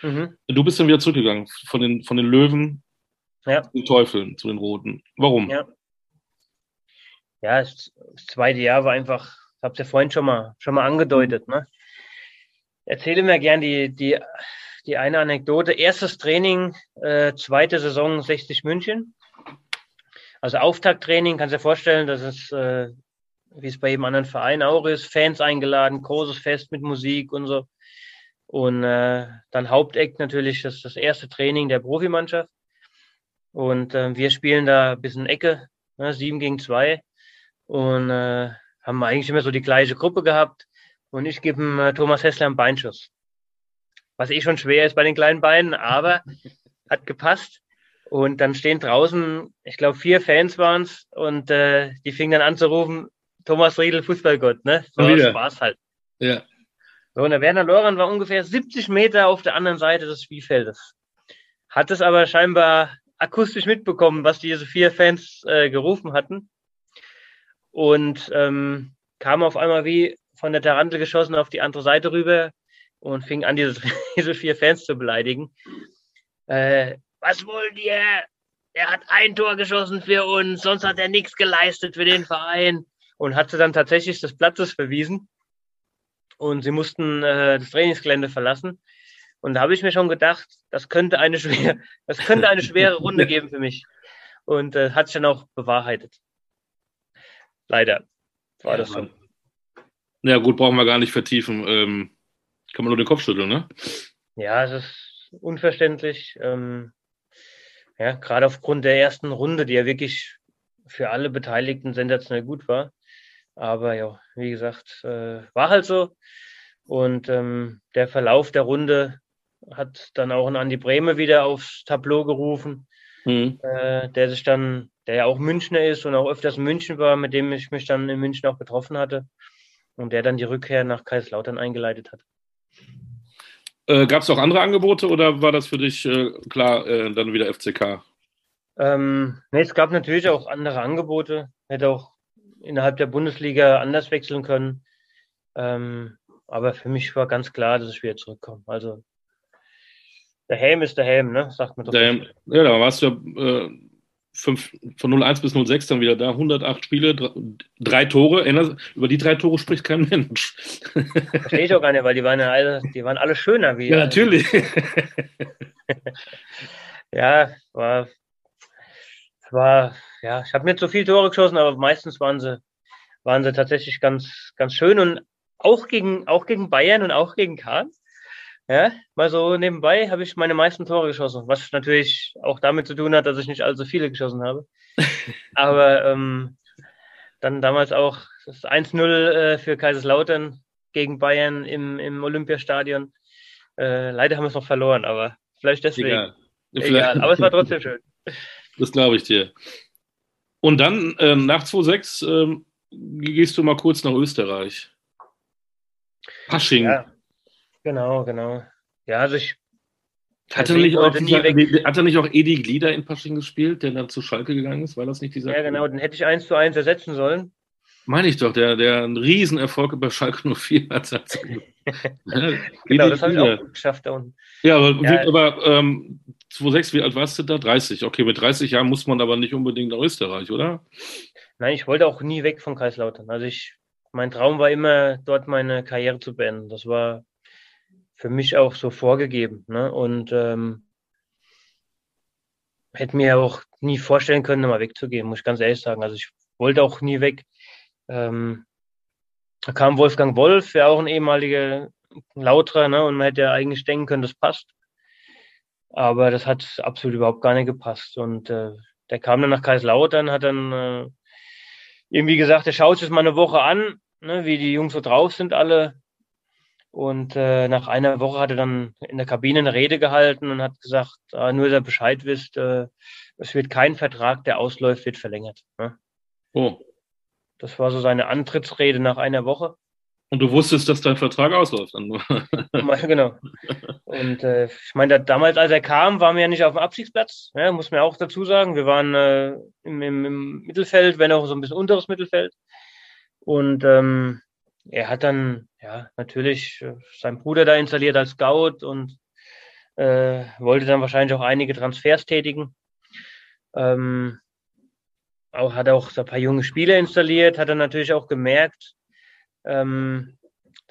Mhm. Du bist dann wieder zurückgegangen von den, von den Löwen ja. zu den Teufeln, zu den Roten. Warum? Ja, ja das, das zweite Jahr war einfach, ich habe es ja vorhin schon mal, schon mal angedeutet, ne? Erzähle mir gern die, die, die eine Anekdote. Erstes Training, äh, zweite Saison 60 München. Also Auftakttraining, kannst du dir vorstellen, dass es, äh, wie es bei jedem anderen Verein auch ist, Fans eingeladen, großes Fest mit Musik und so. Und äh, dann Haupteck natürlich das, das erste Training der Profimannschaft. Und äh, wir spielen da ein bisschen Ecke, ne, sieben gegen zwei. Und äh, haben eigentlich immer so die gleiche Gruppe gehabt. Und ich gebe äh, Thomas Hessler einen Beinschuss. Was eh schon schwer ist bei den kleinen Beinen, aber [laughs] hat gepasst. Und dann stehen draußen, ich glaube, vier Fans waren es und äh, die fingen dann an zu rufen, Thomas Riedel, Fußballgott, ne? So Spaß halt. Ja. So, und der Werner Loran war ungefähr 70 Meter auf der anderen Seite des Spielfeldes. Hat es aber scheinbar akustisch mitbekommen, was diese vier Fans äh, gerufen hatten. Und ähm, kam auf einmal wie von der Tarantel geschossen auf die andere Seite rüber und fing an, diese, [laughs] diese vier Fans zu beleidigen. Äh, was wollt ihr? er hat ein Tor geschossen für uns, sonst hat er nichts geleistet für den Verein. Und hat sie dann tatsächlich des Platzes verwiesen. Und sie mussten äh, das Trainingsgelände verlassen. Und da habe ich mir schon gedacht, das könnte eine schwere, [laughs] das könnte eine schwere Runde geben für mich. Und äh, hat sich dann auch bewahrheitet. Leider war ja, das so. Ja, gut, brauchen wir gar nicht vertiefen. Ähm, kann man nur den Kopf schütteln, ne? Ja, es ist unverständlich. Ähm, ja, gerade aufgrund der ersten Runde, die ja wirklich für alle Beteiligten sensationell gut war. Aber ja, wie gesagt, äh, war halt so. Und ähm, der Verlauf der Runde hat dann auch einen Andi Breme wieder aufs Tableau gerufen, mhm. äh, der sich dann, der ja auch Münchner ist und auch öfters in München war, mit dem ich mich dann in München auch getroffen hatte und der dann die Rückkehr nach Kaiserslautern eingeleitet hat. Äh, Gab es auch andere Angebote oder war das für dich äh, klar, äh, dann wieder FCK? Ähm, nee, es gab natürlich auch andere Angebote. Hätte auch innerhalb der Bundesliga anders wechseln können. Ähm, aber für mich war ganz klar, dass ich wieder zurückkomme. Also der Helm ist der Helm, ne? Sagt man doch. Der Helm, ja, da warst du äh, fünf, von 01 bis 06 dann wieder da, 108 Spiele, drei, drei Tore. Über die drei Tore spricht kein Mensch. Verstehe ich auch gar nicht, weil die waren ja alle, die waren alle schöner wie. Ja, natürlich. [laughs] ja, war, war, ja, ich habe nicht so viele Tore geschossen, aber meistens waren sie, waren sie tatsächlich ganz, ganz schön und auch gegen, auch gegen Bayern und auch gegen Kahn. Ja, mal so nebenbei habe ich meine meisten Tore geschossen, was natürlich auch damit zu tun hat, dass ich nicht allzu viele geschossen habe. [laughs] Aber ähm, dann damals auch das 1-0 äh, für Kaiserslautern gegen Bayern im, im Olympiastadion. Äh, leider haben wir es noch verloren, aber vielleicht deswegen. Egal. Egal. Aber es war trotzdem schön. [laughs] Das glaube ich dir. Und dann ähm, nach 2-6 ähm, gehst du mal kurz nach Österreich. Pasching. Ja, genau, genau. Ja, also ich. Hat er, nicht auch dieser, hat er nicht auch Edi Glieder in Pasching gespielt, der dann zu Schalke gegangen ist? War das nicht dieser? Ja, genau, den hätte ich eins zu eins ersetzen sollen. Meine ich doch, der, der einen Riesenerfolg über Schalke 04 hat. ja, [laughs] genau, das habe ich auch geschafft da unten. Ja, aber, ja. aber ähm, 2,6, wie alt warst du da? 30. Okay, mit 30 Jahren muss man aber nicht unbedingt nach Österreich, oder? Nein, ich wollte auch nie weg von Kaiserslautern. Also ich, mein Traum war immer, dort meine Karriere zu beenden. Das war für mich auch so vorgegeben. Ne? Und ähm, hätte mir auch nie vorstellen können, nochmal wegzugehen, muss ich ganz ehrlich sagen. Also ich wollte auch nie weg. Ähm, da kam Wolfgang Wolf, ja auch ein ehemaliger Lauterer, ne? und man hätte ja eigentlich denken können, das passt. Aber das hat absolut überhaupt gar nicht gepasst. Und äh, der kam dann nach Kaiserslautern, hat dann äh, irgendwie gesagt, er schaut sich mal eine Woche an, ne, wie die Jungs so drauf sind alle. Und äh, nach einer Woche hat er dann in der Kabine eine Rede gehalten und hat gesagt, äh, nur, dass er Bescheid wisst, äh, es wird kein Vertrag, der ausläuft, wird verlängert. Ne? Oh. Das war so seine Antrittsrede nach einer Woche. Und du wusstest, dass dein Vertrag ausläuft [laughs] genau. Und äh, ich meine, damals, als er kam, waren wir ja nicht auf dem Abstiegsplatz, ja, muss man auch dazu sagen. Wir waren äh, im, im, im, Mittelfeld, wenn auch so ein bisschen unteres Mittelfeld. Und ähm, er hat dann ja natürlich äh, seinen Bruder da installiert als Scout und äh, wollte dann wahrscheinlich auch einige Transfers tätigen. Ähm, auch, hat auch so ein paar junge Spieler installiert, hat er natürlich auch gemerkt, ähm,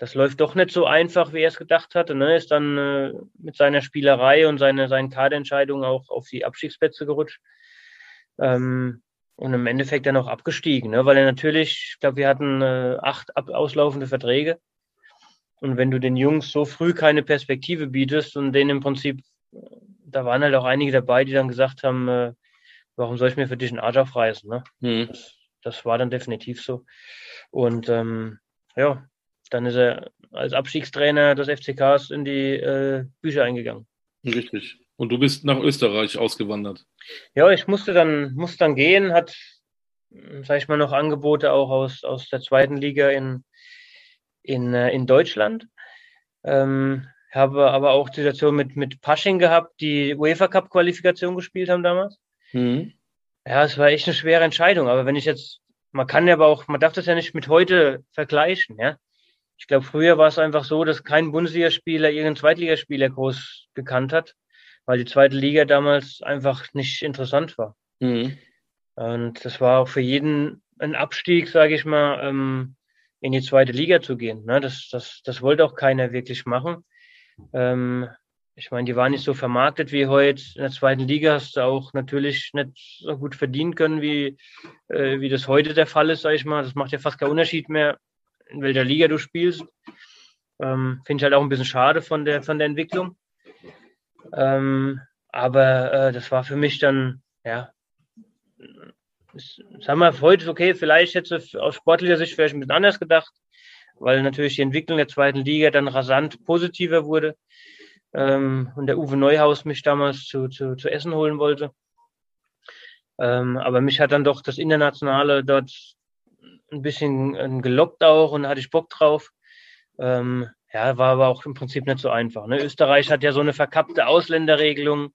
das läuft doch nicht so einfach, wie er es gedacht hatte. Ne? Ist dann äh, mit seiner Spielerei und seine, seinen Kaderentscheidungen auch auf die Abstiegsplätze gerutscht. Ähm, und im Endeffekt dann auch abgestiegen, ne? weil er natürlich, ich glaube, wir hatten äh, acht auslaufende Verträge. Und wenn du den Jungs so früh keine Perspektive bietest und denen im Prinzip, da waren halt auch einige dabei, die dann gesagt haben, äh, warum soll ich mir für dich einen Arsch aufreißen? Ne? Mhm. Das, das, war dann definitiv so. Und ähm, ja, dann ist er als Abstiegstrainer des FCKs in die äh, Bücher eingegangen. Richtig. Und du bist nach Österreich ausgewandert. Ja, ich musste dann, musste dann gehen, hat, sag ich mal, noch Angebote auch aus, aus der zweiten Liga in, in, äh, in Deutschland. Ähm, habe aber auch die Situation mit, mit Pasching gehabt, die UEFA Cup Qualifikation gespielt haben damals. Mhm. Ja, es war echt eine schwere Entscheidung. Aber wenn ich jetzt man kann ja aber auch, man darf das ja nicht mit heute vergleichen, ja. Ich glaube, früher war es einfach so, dass kein Bundesligaspieler irgendeinen Zweitligaspieler groß gekannt hat. weil die zweite Liga damals einfach nicht interessant war. Mhm. Und das war auch für jeden ein Abstieg, sage ich mal, ähm, in die zweite Liga zu gehen. Ne? Das, das, das wollte auch keiner wirklich machen. Ähm, ich meine, die waren nicht so vermarktet wie heute. In der zweiten Liga hast du auch natürlich nicht so gut verdienen können, wie, äh, wie das heute der Fall ist, sage ich mal. Das macht ja fast keinen Unterschied mehr, in welcher Liga du spielst. Ähm, Finde ich halt auch ein bisschen schade von der, von der Entwicklung. Ähm, aber äh, das war für mich dann, ja, sagen wir heute, okay, vielleicht hätte aus sportlicher Sicht vielleicht ein bisschen anders gedacht, weil natürlich die Entwicklung der zweiten Liga dann rasant positiver wurde ähm, und der Uwe Neuhaus mich damals zu, zu, zu Essen holen wollte. Ähm, aber mich hat dann doch das Internationale dort ein bisschen äh, gelockt auch und hatte ich Bock drauf. Ähm, ja, war aber auch im Prinzip nicht so einfach. Ne? Österreich hat ja so eine verkappte Ausländerregelung.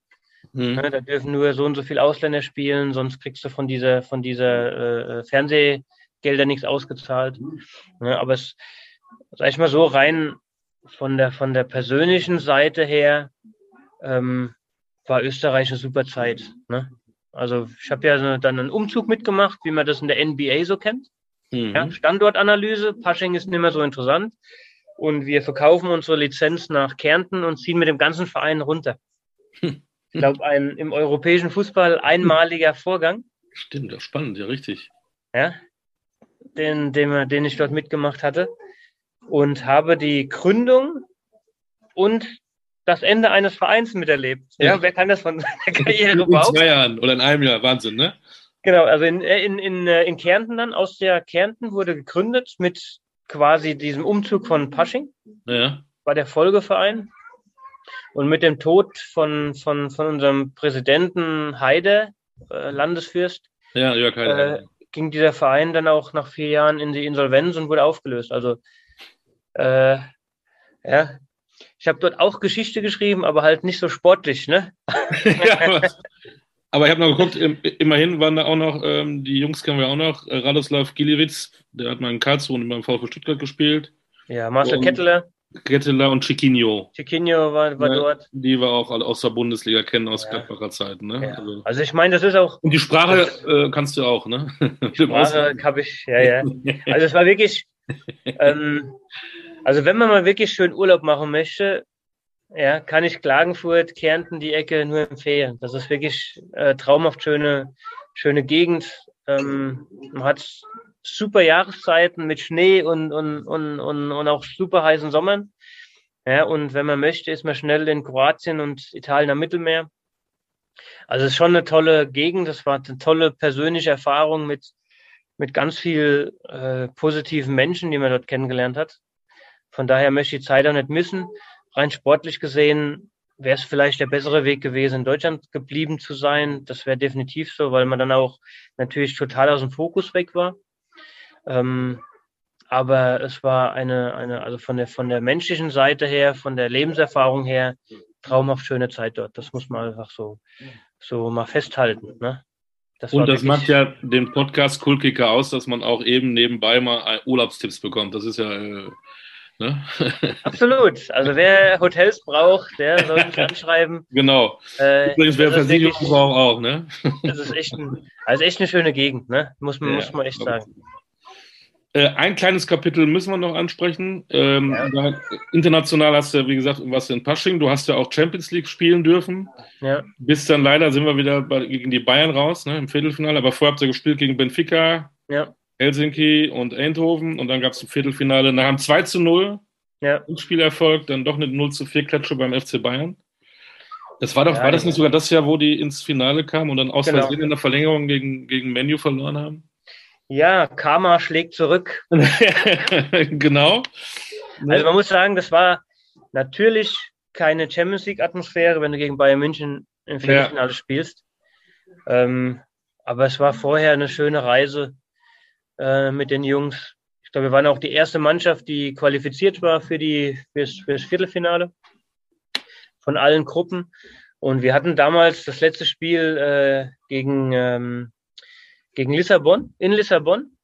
Mhm. Ne? Da dürfen nur so und so viele Ausländer spielen, sonst kriegst du von dieser, von dieser äh, Fernsehgelder nichts ausgezahlt. Ne? Aber es, sag ich mal so, rein von der, von der persönlichen Seite her ähm, war Österreich eine super Zeit. Ne? Also ich habe ja dann einen Umzug mitgemacht, wie man das in der NBA so kennt. Mhm. Ja, Standortanalyse, Pasching ist nicht mehr so interessant. Und wir verkaufen unsere Lizenz nach Kärnten und ziehen mit dem ganzen Verein runter. Ich glaube, ein im europäischen Fußball einmaliger Vorgang. Stimmt, das spannend, ja, richtig. Ja, den, den, den ich dort mitgemacht hatte und habe die Gründung und das Ende eines Vereins miterlebt. Ja, ja wer kann das von seiner Karriere in überhaupt? In zwei Jahren oder in einem Jahr, Wahnsinn, ne? Genau, also in, in, in, äh, in Kärnten dann, aus der Kärnten wurde gegründet mit quasi diesem Umzug von Pasching. Ja. War der Folgeverein. Und mit dem Tod von, von, von unserem Präsidenten Heide, äh, Landesfürst, ja, Jörg Heide. Äh, ging dieser Verein dann auch nach vier Jahren in die Insolvenz und wurde aufgelöst. Also äh, ja, ich habe dort auch Geschichte geschrieben, aber halt nicht so sportlich, ne? [laughs] ja, aber, aber, ich habe noch geguckt, immerhin waren da auch noch, ähm, die Jungs kennen wir auch noch, äh, Radoslav Giliewicz, der hat mal in Karlsruhe und beim VfB Stuttgart gespielt. Ja, Marcel und Ketteler. Ketteler und Chiquinho. Chiquinho war, war ja, dort. Die wir auch aus der Bundesliga kennen, aus ja. Gladbacher Zeiten. Ne? Ja. Also, also, ich meine, das ist auch. Und die Sprache äh, kannst du auch, ne? [laughs] Die Sprache habe ich, ja, ja. [laughs] Also es war wirklich, ähm, also wenn man mal wirklich schön Urlaub machen möchte, ja, kann ich Klagenfurt, Kärnten, die Ecke nur empfehlen. Das ist wirklich äh, traumhaft schöne, schöne Gegend. Ähm, man hat super Jahreszeiten mit Schnee und, und, und, und, und auch super heißen Sommern. Ja, und wenn man möchte, ist man schnell in Kroatien und Italien am Mittelmeer. Also es ist schon eine tolle Gegend. Das war eine tolle persönliche Erfahrung mit, mit ganz viel äh, positiven Menschen, die man dort kennengelernt hat. Von daher möchte ich die Zeit auch nicht missen. Rein sportlich gesehen wäre es vielleicht der bessere Weg gewesen, in Deutschland geblieben zu sein. Das wäre definitiv so, weil man dann auch natürlich total aus dem Fokus weg war. Ähm, aber es war eine, eine, also von der, von der menschlichen Seite her, von der Lebenserfahrung her, traumhaft schöne Zeit dort. Das muss man einfach so, so mal festhalten. Ne? Das und das macht ja den Podcast Kulkicker aus, dass man auch eben nebenbei mal Urlaubstipps bekommt. Das ist ja äh, Ne? [laughs] Absolut. Also wer Hotels braucht, der soll mich anschreiben. Genau. Äh, Übrigens, wer Versicherung braucht auch, ne? Das ist echt, ein, also echt eine schöne Gegend, ne? Muss man, ja, muss man echt sagen. Äh, ein kleines Kapitel müssen wir noch ansprechen. Ähm, ja. international hast du, wie gesagt, was in Pasching. Du hast ja auch Champions League spielen dürfen. Ja. Bis dann leider sind wir wieder bei, gegen die Bayern raus, ne, im Viertelfinale. Aber vorher habt ihr gespielt gegen Benfica. Ja. Helsinki und Eindhoven und dann gab es ein Viertelfinale nach einem 2 zu 0 ja. Spielerfolg, dann doch eine 0 zu 4 Klatsche beim FC Bayern. Das war doch, ja, war das ja. nicht sogar das Jahr, wo die ins Finale kamen und dann aus genau. Versehen in der Verlängerung gegen, gegen Menu verloren haben? Ja, Karma schlägt zurück. [laughs] genau. Also man muss sagen, das war natürlich keine Champions League-Atmosphäre, wenn du gegen Bayern München im Viertelfinale ja. spielst. Ähm, aber es war vorher eine schöne Reise äh, mit den Jungs. Ich glaube, wir waren auch die erste Mannschaft, die qualifiziert war für, die, fürs, fürs Viertelfinale von allen Gruppen. Und wir hatten damals das letzte Spiel äh, gegen, ähm, gegen Lissabon, in Lissabon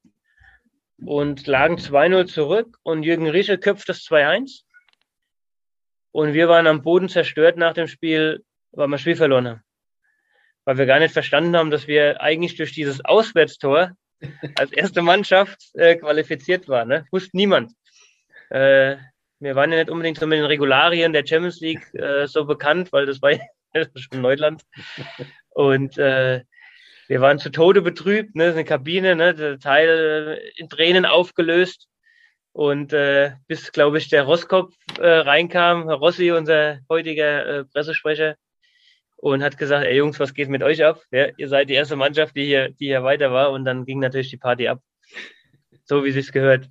und lagen 2-0 zurück und Jürgen Riesche köpft das 2-1. Und wir waren am Boden zerstört nach dem Spiel, weil wir Spiel verloren haben. Weil wir gar nicht verstanden haben, dass wir eigentlich durch dieses Auswärtstor als erste Mannschaft äh, qualifiziert waren. Ne? Wusste niemand. Äh, wir waren ja nicht unbedingt so mit den Regularien der Champions League äh, so bekannt, weil das war ja [laughs] schon Neuland. Und äh, wir waren zu Tode betrübt, ne? eine Kabine, ne? der Teil in Tränen aufgelöst. Und äh, bis, glaube ich, der Rosskopf äh, reinkam, Herr Rossi, unser heutiger äh, Pressesprecher, und hat gesagt, ey Jungs, was geht mit euch ab? Ja, ihr seid die erste Mannschaft, die hier, die hier weiter war. Und dann ging natürlich die Party ab. So wie sich's gehört.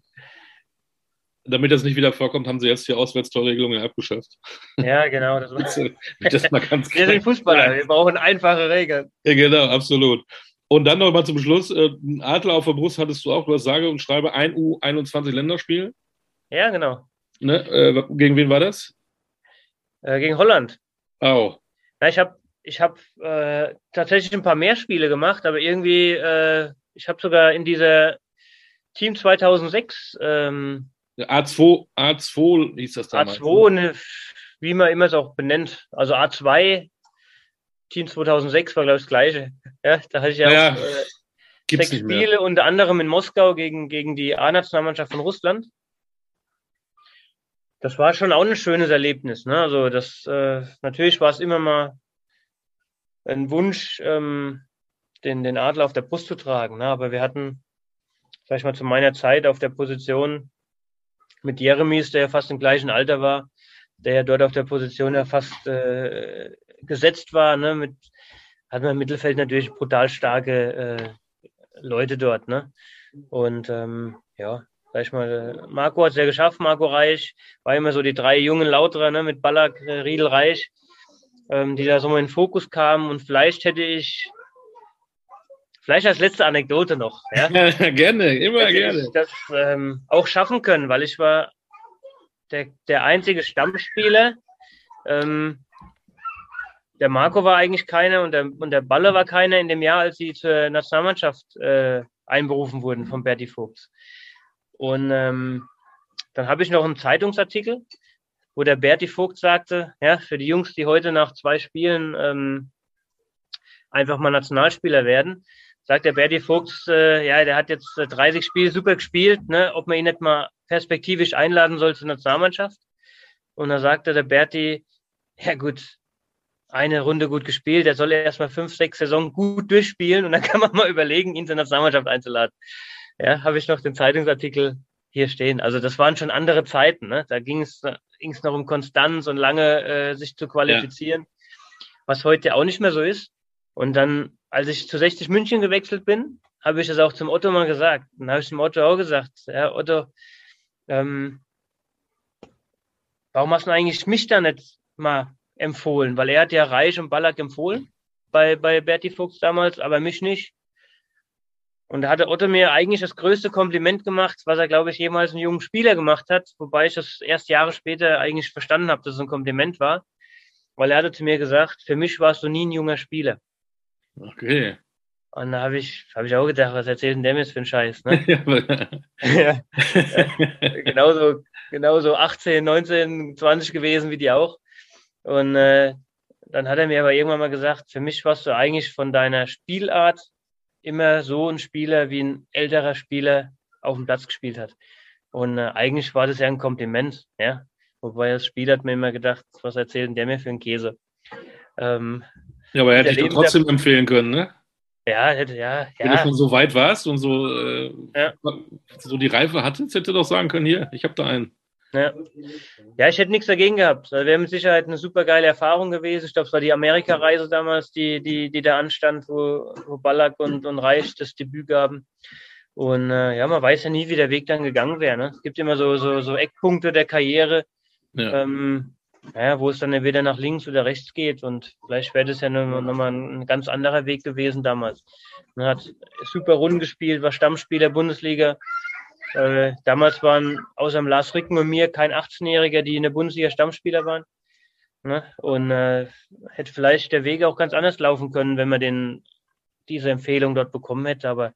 Damit das nicht wieder vorkommt, haben sie jetzt die Auswärtstorregelungen abgeschafft. Ja, genau. Das, [laughs] war das mal ganz wir sind Fußballer, wir brauchen einfache Regeln. Ja, genau, absolut. Und dann noch mal zum Schluss, äh, Adler auf der Brust hattest du auch, du hast sage und schreibe ein U21 Länderspiel. Ja, genau. Ne? Äh, gegen wen war das? Äh, gegen Holland. Oh. Ja, ich habe ich hab, äh, tatsächlich ein paar mehr Spiele gemacht, aber irgendwie, äh, ich habe sogar in dieser Team 2006 ähm, A2, A2 hieß das damals. A2, ne? wie man immer es auch benennt. Also A2 Team 2006 war, glaube ich, das gleiche. Ja, da hatte ich ja, ja auch äh, sechs Spiele, unter anderem in Moskau gegen, gegen die A-Nationalmannschaft von Russland. Das war schon auch ein schönes Erlebnis. Ne? Also das äh, natürlich war es immer mal ein Wunsch, ähm, den, den Adler auf der Brust zu tragen. Ne? Aber wir hatten, sag ich mal, zu meiner Zeit auf der Position mit Jeremies, der ja fast im gleichen Alter war, der ja dort auf der Position ja fast äh, gesetzt war, ne, mit, hatten wir im Mittelfeld natürlich brutal starke äh, Leute dort, ne? Und ähm, ja, sag ich mal, Marco hat es ja geschafft, Marco Reich, war immer so die drei jungen Lauterer, ne, mit Ballack, äh, Riedel, Reich, ähm, die da so mal in den Fokus kamen und vielleicht hätte ich Vielleicht als letzte Anekdote noch. Ja? [laughs] gerne, immer hätte gerne. Ich das ähm, auch schaffen können, weil ich war der, der einzige Stammspieler, ähm, der Marco war eigentlich keiner und der, und der Balle war keiner in dem Jahr, als sie zur Nationalmannschaft äh, einberufen wurden von Berti Vogts. Und ähm, dann habe ich noch einen Zeitungsartikel, wo der Berti Vogt sagte, ja, für die Jungs, die heute nach zwei Spielen ähm, einfach mal Nationalspieler werden, sagt der Berti Vogt, äh, ja, der hat jetzt 30 Spiele super gespielt, ne, ob man ihn nicht mal perspektivisch einladen soll zur Nationalmannschaft. Und da sagte der Berti, ja gut, eine Runde gut gespielt. Er soll erstmal fünf, sechs Saison gut durchspielen und dann [laughs] kann man mal überlegen, ihn zur Nationalmannschaft einzuladen. Ja, habe ich noch den Zeitungsartikel hier stehen. Also das waren schon andere Zeiten. Ne? Da ging es ging's noch um Konstanz und lange äh, sich zu qualifizieren, ja. was heute auch nicht mehr so ist. Und dann, als ich zu 60 München gewechselt bin, habe ich das auch zum Otto mal gesagt. Dann habe ich dem Otto auch gesagt, ja, Otto, ähm, warum hast du eigentlich mich da nicht mal empfohlen, weil er hat ja Reich und Ballack empfohlen bei, bei Berti Fuchs damals, aber mich nicht. Und da hatte Otto mir eigentlich das größte Kompliment gemacht, was er, glaube ich, jemals einem jungen Spieler gemacht hat, wobei ich das erst Jahre später eigentlich verstanden habe, dass es ein Kompliment war, weil er hatte zu mir gesagt, für mich warst du nie ein junger Spieler. Okay. Und da habe ich, hab ich auch gedacht, was erzählt denn der mir für einen Scheiß? Ne? [laughs] ja, genauso, genauso 18, 19, 20 gewesen wie die auch. Und äh, dann hat er mir aber irgendwann mal gesagt, für mich warst du eigentlich von deiner Spielart immer so ein Spieler, wie ein älterer Spieler auf dem Platz gespielt hat. Und äh, eigentlich war das ja ein Kompliment, ja. Wobei das Spiel hat mir immer gedacht, was erzählt denn der mir für einen Käse? Ähm, ja, aber er hätte dich doch trotzdem der, empfehlen können, ne? Ja, hätte, ja, Wenn ja. du schon so weit warst und so, äh, ja. so die Reife hattest, hätte doch sagen können, hier, ich habe da einen. Ja. ja, ich hätte nichts dagegen gehabt. Das wäre mit Sicherheit eine super geile Erfahrung gewesen. Ich glaube, es war die Amerika-Reise damals, die, die, die da anstand, wo, wo Ballack und, und Reich das Debüt gaben. Und äh, ja, man weiß ja nie, wie der Weg dann gegangen wäre. Ne? Es gibt immer so, so, so Eckpunkte der Karriere, ja. ähm, ja, wo es dann entweder nach links oder rechts geht. Und vielleicht wäre das ja nochmal noch ein ganz anderer Weg gewesen damals. Man hat super Runden gespielt, war Stammspieler Bundesliga, äh, damals waren außer Lars Ricken und mir kein 18-Jähriger, die in der Bundesliga Stammspieler waren. Ne? Und äh, hätte vielleicht der Weg auch ganz anders laufen können, wenn man den, diese Empfehlung dort bekommen hätte. Aber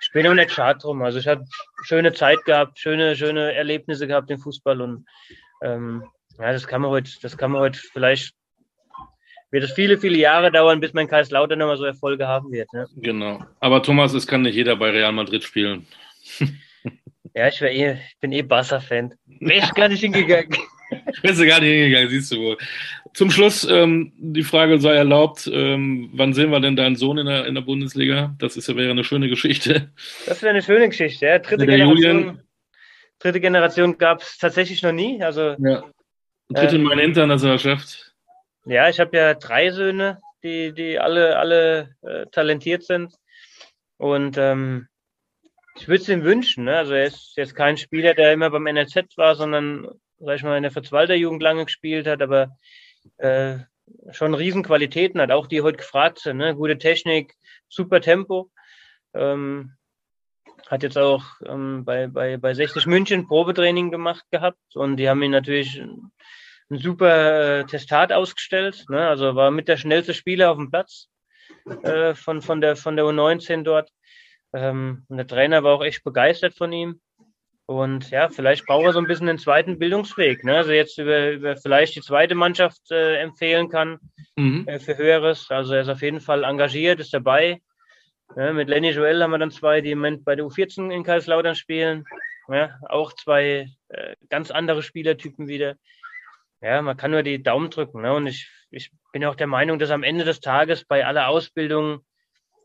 ich bin auch nicht schade drum. Also ich habe schöne Zeit gehabt, schöne, schöne Erlebnisse gehabt im Fußball und ähm, ja, das kann man heute, das kann man heute vielleicht wird es viele, viele Jahre dauern, bis mein Kaiserslautern nochmal so Erfolge haben wird. Ne? Genau. Aber Thomas, es kann nicht jeder bei Real Madrid spielen. ja, ich, eh, ich bin eh Barca-Fan. Wäre ich gar nicht hingegangen. [laughs] Bist du gar nicht hingegangen, siehst du wohl. Zum Schluss, ähm, die Frage sei erlaubt, ähm, wann sehen wir denn deinen Sohn in der, in der Bundesliga? Das ist, wäre eine schöne Geschichte. Das wäre eine schöne Geschichte, ja. Dritte der Generation, Julian. dritte Generation gab es tatsächlich noch nie. Also, ja. Ähm, in meiner Internationalschaft. Ja, ich habe ja drei Söhne, die, die alle, alle äh, talentiert sind. Und ähm, ich würde es ihm wünschen. Ne? Also er ist jetzt kein Spieler, der immer beim NRZ war, sondern sag ich mal, in der Verzwalder Jugend lange gespielt hat, aber äh, schon Riesenqualitäten hat, auch die heute gefragt sind. Ne? Gute Technik, super Tempo. Ähm, hat jetzt auch ähm, bei, bei, bei 60 München Probetraining gemacht gehabt und die haben ihn natürlich ein super äh, Testat ausgestellt. Ne? Also war mit der schnellste Spieler auf dem Platz äh, von, von, der, von der U19 dort. Ähm, und der Trainer war auch echt begeistert von ihm. Und ja, vielleicht braucht er so ein bisschen den zweiten Bildungsweg. Ne? Also jetzt über, über vielleicht die zweite Mannschaft äh, empfehlen kann mhm. äh, für Höheres. Also er ist auf jeden Fall engagiert, ist dabei. Ja, mit Lenny Joel haben wir dann zwei, die im Moment bei der U14 in Kaiserslautern spielen. Ja, auch zwei äh, ganz andere Spielertypen wieder. Ja, man kann nur die Daumen drücken. Ne? Und ich, ich bin auch der Meinung, dass am Ende des Tages bei aller Ausbildung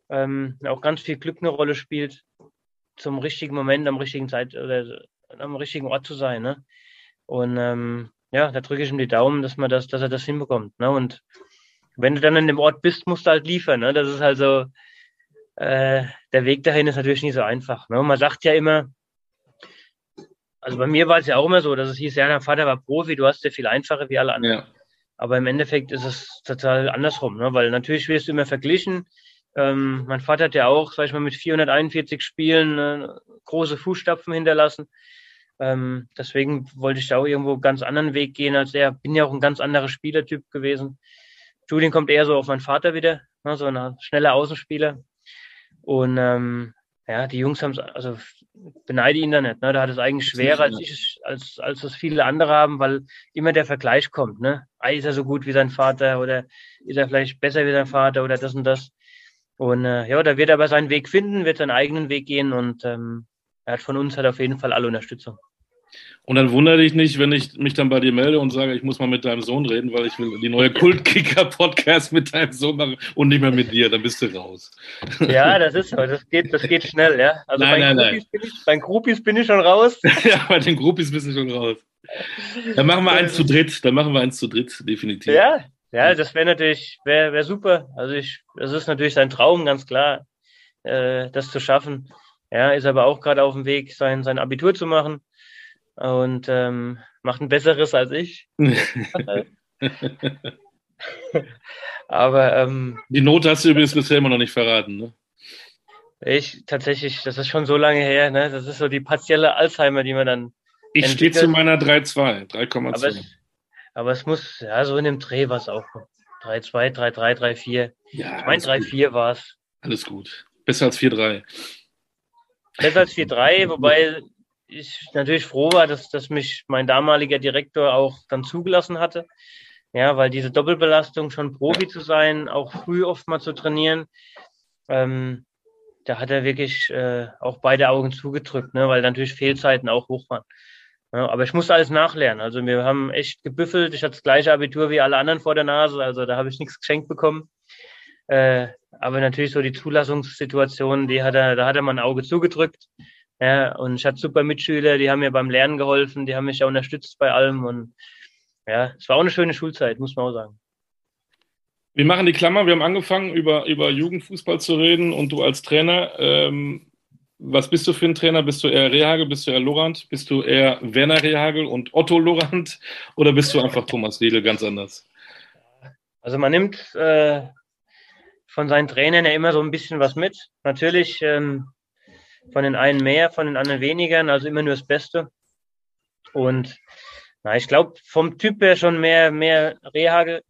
ähm, auch ganz viel Glück eine Rolle spielt zum richtigen Moment, am richtigen Zeit oder am richtigen Ort zu sein. Ne? Und ähm, ja, da drücke ich ihm die Daumen, dass man das, dass er das hinbekommt. Ne? Und wenn du dann in dem Ort bist, musst du halt liefern. Ne? Das ist also äh, der Weg dahin ist natürlich nicht so einfach. Ne? man sagt ja immer, also bei mir war es ja auch immer so, dass es hieß, ja, dein Vater war Profi, du hast ja viel einfacher wie alle anderen. Ja. Aber im Endeffekt ist es total andersrum, ne? weil natürlich wirst du immer verglichen. Ähm, mein Vater hat ja auch, sag ich mal, mit 441 Spielen äh, große Fußstapfen hinterlassen. Ähm, deswegen wollte ich da auch irgendwo einen ganz anderen Weg gehen als er. Bin ja auch ein ganz anderer Spielertyp gewesen. Julian kommt eher so auf meinen Vater wieder, ne, so ein schneller Außenspieler. Und ähm, ja, die Jungs haben es, also beneide ihn da nicht. Ne? Da hat es eigentlich schwerer, als ich als, als das viele andere haben, weil immer der Vergleich kommt. Ne? Ah, ist er so gut wie sein Vater oder ist er vielleicht besser wie sein Vater oder das und das. Und äh, ja, da wird er aber seinen Weg finden, wird seinen eigenen Weg gehen und ähm, er hat von uns halt auf jeden Fall alle Unterstützung. Und dann wundere dich nicht, wenn ich mich dann bei dir melde und sage, ich muss mal mit deinem Sohn reden, weil ich will die neue Kultkicker-Podcast mit deinem Sohn machen und nicht mehr mit dir, dann bist du raus. Ja, das ist so, das geht, das geht schnell, ja. Also nein, bei, nein, Groupies nein. Bin ich, bei Groupies bin ich schon raus. [laughs] ja, bei den Groupies bist du schon raus. Dann machen wir eins zu dritt, dann machen wir eins zu dritt, definitiv. Ja, ja, das wäre natürlich, wäre wär super. Also ich, das ist natürlich sein Traum, ganz klar, äh, das zu schaffen. Ja, ist aber auch gerade auf dem Weg, sein, sein Abitur zu machen und ähm, macht ein besseres als ich. [laughs] aber ähm, die Note hast du übrigens bisher immer noch nicht verraten, ne? Ich tatsächlich, das ist schon so lange her, ne? Das ist so die partielle Alzheimer, die man dann. Ich stehe zu meiner 3,2, 3,2. Aber es muss, ja, so in dem Dreh war es auch. 3-2, 3-3, 3-4. Ja, ich meine, 3-4 war es. Alles gut. Besser als 4-3. Besser als 4-3, wobei ich natürlich froh war, dass, dass mich mein damaliger Direktor auch dann zugelassen hatte. Ja, weil diese Doppelbelastung, schon Profi zu sein, auch früh oft mal zu trainieren, ähm, da hat er wirklich äh, auch beide Augen zugedrückt, ne, weil natürlich Fehlzeiten auch hoch waren. Ja, aber ich musste alles nachlernen. Also wir haben echt gebüffelt. Ich hatte das gleiche Abitur wie alle anderen vor der Nase. Also da habe ich nichts geschenkt bekommen. Äh, aber natürlich so die Zulassungssituation, die hat er, da hat er mal ein Auge zugedrückt. Ja, und ich hatte super Mitschüler, die haben mir beim Lernen geholfen, die haben mich auch unterstützt bei allem. Und ja, es war auch eine schöne Schulzeit, muss man auch sagen. Wir machen die Klammer. Wir haben angefangen, über, über Jugendfußball zu reden und du als Trainer. Ähm, was bist du für ein Trainer? Bist du eher Rehagel, bist du eher Lorand? Bist du eher Werner Rehagel und Otto Lorand? Oder bist du einfach Thomas Riedel ganz anders? Also man nimmt äh, von seinen Trainern ja immer so ein bisschen was mit. Natürlich ähm, von den einen mehr, von den anderen weniger, also immer nur das Beste. Und na, ich glaube vom Typ her schon mehr, mehr Rehagel.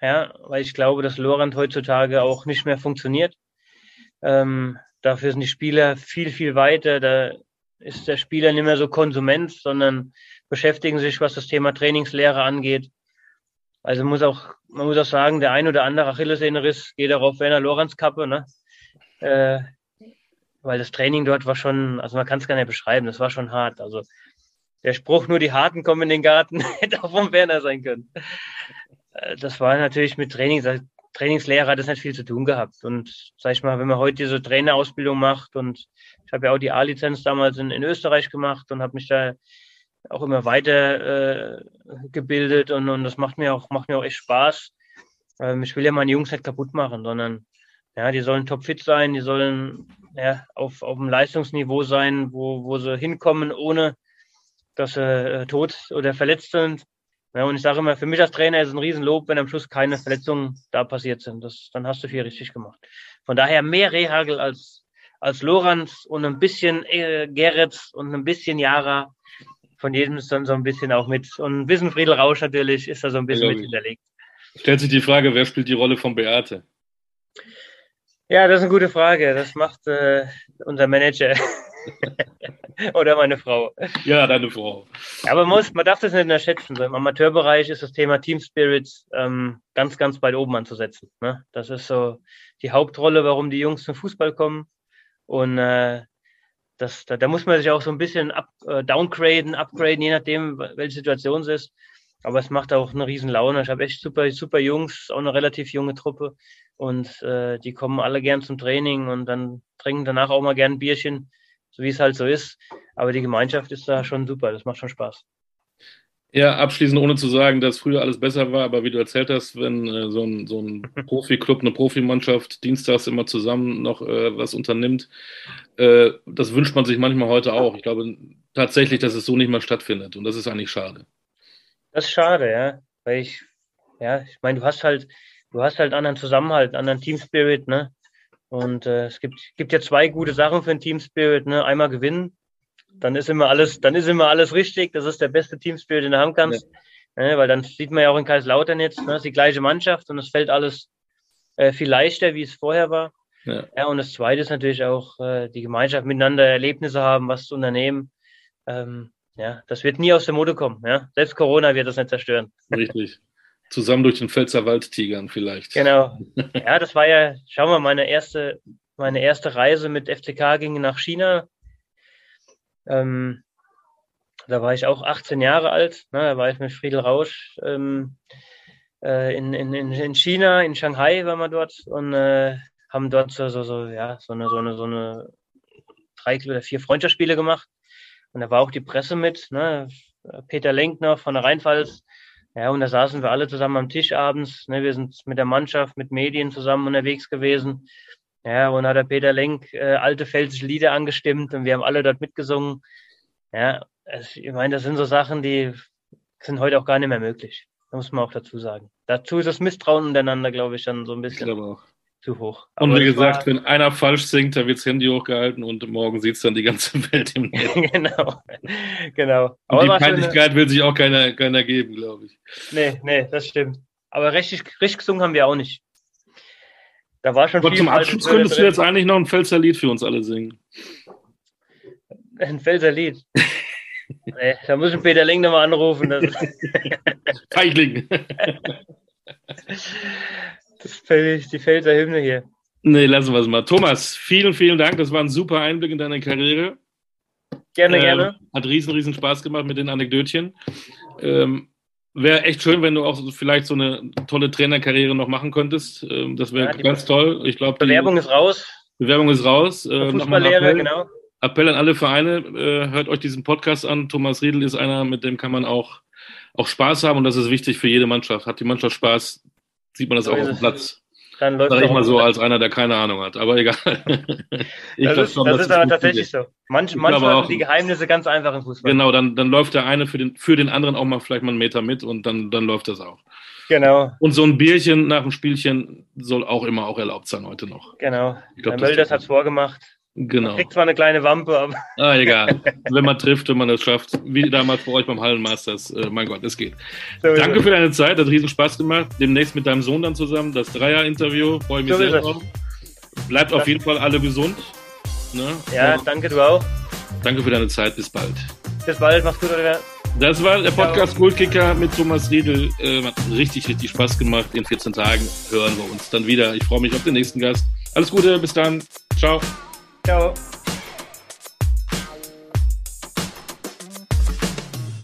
Ja, weil ich glaube, dass Lorand heutzutage auch nicht mehr funktioniert. Ähm, Dafür sind die Spieler viel, viel weiter. Da ist der Spieler nicht mehr so Konsument, sondern beschäftigen sich, was das Thema Trainingslehre angeht. Also muss auch, man muss auch sagen, der ein oder andere Achillessehnenriss geht auch auf Werner Lorenz Kappe, ne? Äh, weil das Training dort war schon, also man kann es gar nicht beschreiben, das war schon hart. Also der Spruch, nur die Harten kommen in den Garten, [laughs] hätte auch vom Werner sein können. Äh, das war natürlich mit Training, Trainingslehrer hat das nicht viel zu tun gehabt. Und sag ich mal, wenn man heute diese Trainerausbildung macht und ich habe ja auch die A-Lizenz damals in, in Österreich gemacht und habe mich da auch immer weiter äh, gebildet und, und das macht mir auch macht mir auch echt Spaß. Ähm, ich will ja meine Jungs nicht kaputt machen, sondern ja, die sollen topfit sein, die sollen ja, auf, auf dem Leistungsniveau sein, wo, wo sie hinkommen, ohne dass sie äh, tot oder verletzt sind. Ja, und ich sage immer, für mich als Trainer ist es ein Riesenlob, wenn am Schluss keine Verletzungen da passiert sind. Das, dann hast du viel richtig gemacht. Von daher mehr Rehagel als, als Lorenz und ein bisschen äh, Gerrit und ein bisschen Jara. Von jedem ist dann so ein bisschen auch mit. Und ein bisschen Friedel Rausch natürlich ist da so ein bisschen mit hinterlegt. Stellt sich die Frage, wer spielt die Rolle von Beate? Ja, das ist eine gute Frage. Das macht äh, unser Manager. [laughs] Oder meine Frau. Ja, deine Frau. Aber man, muss, man darf das nicht unterschätzen. So Im Amateurbereich ist das Thema Team Spirit ähm, ganz, ganz weit oben anzusetzen. Ne? Das ist so die Hauptrolle, warum die Jungs zum Fußball kommen. Und äh, das, da, da muss man sich auch so ein bisschen up, äh, downgraden, upgraden, je nachdem, welche Situation es ist. Aber es macht auch eine riesen Laune. Ich habe echt super, super Jungs, auch eine relativ junge Truppe. Und äh, die kommen alle gern zum Training und dann trinken danach auch mal gern ein Bierchen so wie es halt so ist. Aber die Gemeinschaft ist da schon super, das macht schon Spaß. Ja, abschließend, ohne zu sagen, dass früher alles besser war, aber wie du erzählt hast, wenn äh, so ein, so ein [laughs] Profi-Club, eine Profimannschaft dienstags immer zusammen noch äh, was unternimmt, äh, das wünscht man sich manchmal heute auch. Ich glaube tatsächlich, dass es so nicht mehr stattfindet und das ist eigentlich schade. Das ist schade, ja, weil ich, ja, ich meine, du hast halt, du hast halt anderen Zusammenhalt, anderen Team Spirit, ne? Und äh, es gibt, gibt ja zwei gute Sachen für ein Team Spirit. Ne? Einmal gewinnen, dann ist immer alles, dann ist immer alles richtig. Das ist der beste Team Spirit, den du haben kannst. Ja. Ne? Weil dann sieht man ja auch in Kaiserslautern jetzt, ne? das ist die gleiche Mannschaft und es fällt alles äh, viel leichter, wie es vorher war. Ja. ja, und das zweite ist natürlich auch äh, die Gemeinschaft miteinander Erlebnisse haben, was zu unternehmen. Ähm, ja, das wird nie aus der Mode kommen. Ja? Selbst Corona wird das nicht zerstören. Richtig. Zusammen durch den Pfälzer Wald tigern vielleicht. Genau. Ja, das war ja, schauen wir, meine erste, meine erste Reise mit FCK ging nach China. Ähm, da war ich auch 18 Jahre alt. Ne, da war ich mit Friedel Rausch ähm, äh, in, in, in China, in Shanghai waren wir dort und äh, haben dort so, so, so, ja, so eine, so eine, so eine drei oder vier Freundschaftsspiele gemacht. Und da war auch die Presse mit, ne? Peter Lenkner von der Rheinpfalz, ja, und da saßen wir alle zusammen am Tisch abends. Ne? Wir sind mit der Mannschaft, mit Medien zusammen unterwegs gewesen. Ja, und hat der Peter Lenk äh, alte pfälzische Lieder angestimmt und wir haben alle dort mitgesungen. Ja, also, ich meine, das sind so Sachen, die sind heute auch gar nicht mehr möglich. Da muss man auch dazu sagen. Dazu ist das Misstrauen untereinander, glaube ich, dann so ein bisschen. Ich glaube auch zu hoch. Und wie gesagt, war, wenn einer falsch singt, dann wird das Handy hochgehalten und morgen sieht es dann die ganze [laughs] Welt im Netz. [laughs] genau, genau. Und die Peinlichkeit will sich auch keiner, keiner geben, glaube ich. Nee, nee, das stimmt. Aber richtig, richtig gesungen haben wir auch nicht. Da war schon Aber viel zum Abschluss könntest du jetzt eigentlich noch ein Pfälzer Lied für uns alle singen. Ein Pfälzer Lied? nee, da muss ich Peter Ling nochmal anrufen. [laughs] Feichling. Das ist die Pfälzer Hymne hier. Nee, lassen wir es mal. Thomas, vielen, vielen Dank. Das war ein super Einblick in deine Karriere. Gerne, äh, gerne. Hat riesen, riesen Spaß gemacht mit den Anekdötchen. Ähm, wäre echt schön, wenn du auch vielleicht so eine tolle Trainerkarriere noch machen könntest. Ähm, das wäre ja, ganz toll. Ich glaube, Bewerbung ist raus. Bewerbung ist raus. Äh, Fußballlehrer, genau. Appell an alle Vereine, äh, hört euch diesen Podcast an. Thomas Riedel ist einer, mit dem kann man auch, auch Spaß haben und das ist wichtig für jede Mannschaft. Hat die Mannschaft Spaß, sieht man das auch auf dem Platz. Dann läuft Sag ich mal so als einer, der keine Ahnung hat, aber egal. [laughs] das ist, schon, das ist aber tatsächlich so. Manch, manchmal sind die Geheimnisse ganz einfach im Fußball. Genau, dann, dann läuft der eine für den, für den anderen auch mal vielleicht mal einen Meter mit und dann, dann läuft das auch. Genau. Und so ein Bierchen nach dem Spielchen soll auch immer auch erlaubt sein heute noch. Genau. Ich glaub, Herr Mölders hat es vorgemacht. Genau. Man kriegt zwar eine kleine Wampe, aber. Ah, [laughs] egal. wenn man trifft, wenn man das schafft. Wie damals bei euch beim Hallenmasters. Äh, mein Gott, es geht. So Danke für deine Zeit, hat riesen Spaß gemacht. Demnächst mit deinem Sohn dann zusammen. Das Dreier-Interview. Freue mich so sehr drauf. Bleibt auf jeden Fall alle gesund. Ne? Ja, ja, danke, du auch. Danke für deine Zeit. Bis bald. Bis bald. Mach's gut, oder? Das war der Podcast Goldkicker mit Thomas Riedel. Äh, hat richtig, richtig Spaß gemacht. In 14 Tagen hören wir uns dann wieder. Ich freue mich auf den nächsten Gast. Alles Gute, bis dann. Ciao. Tchau.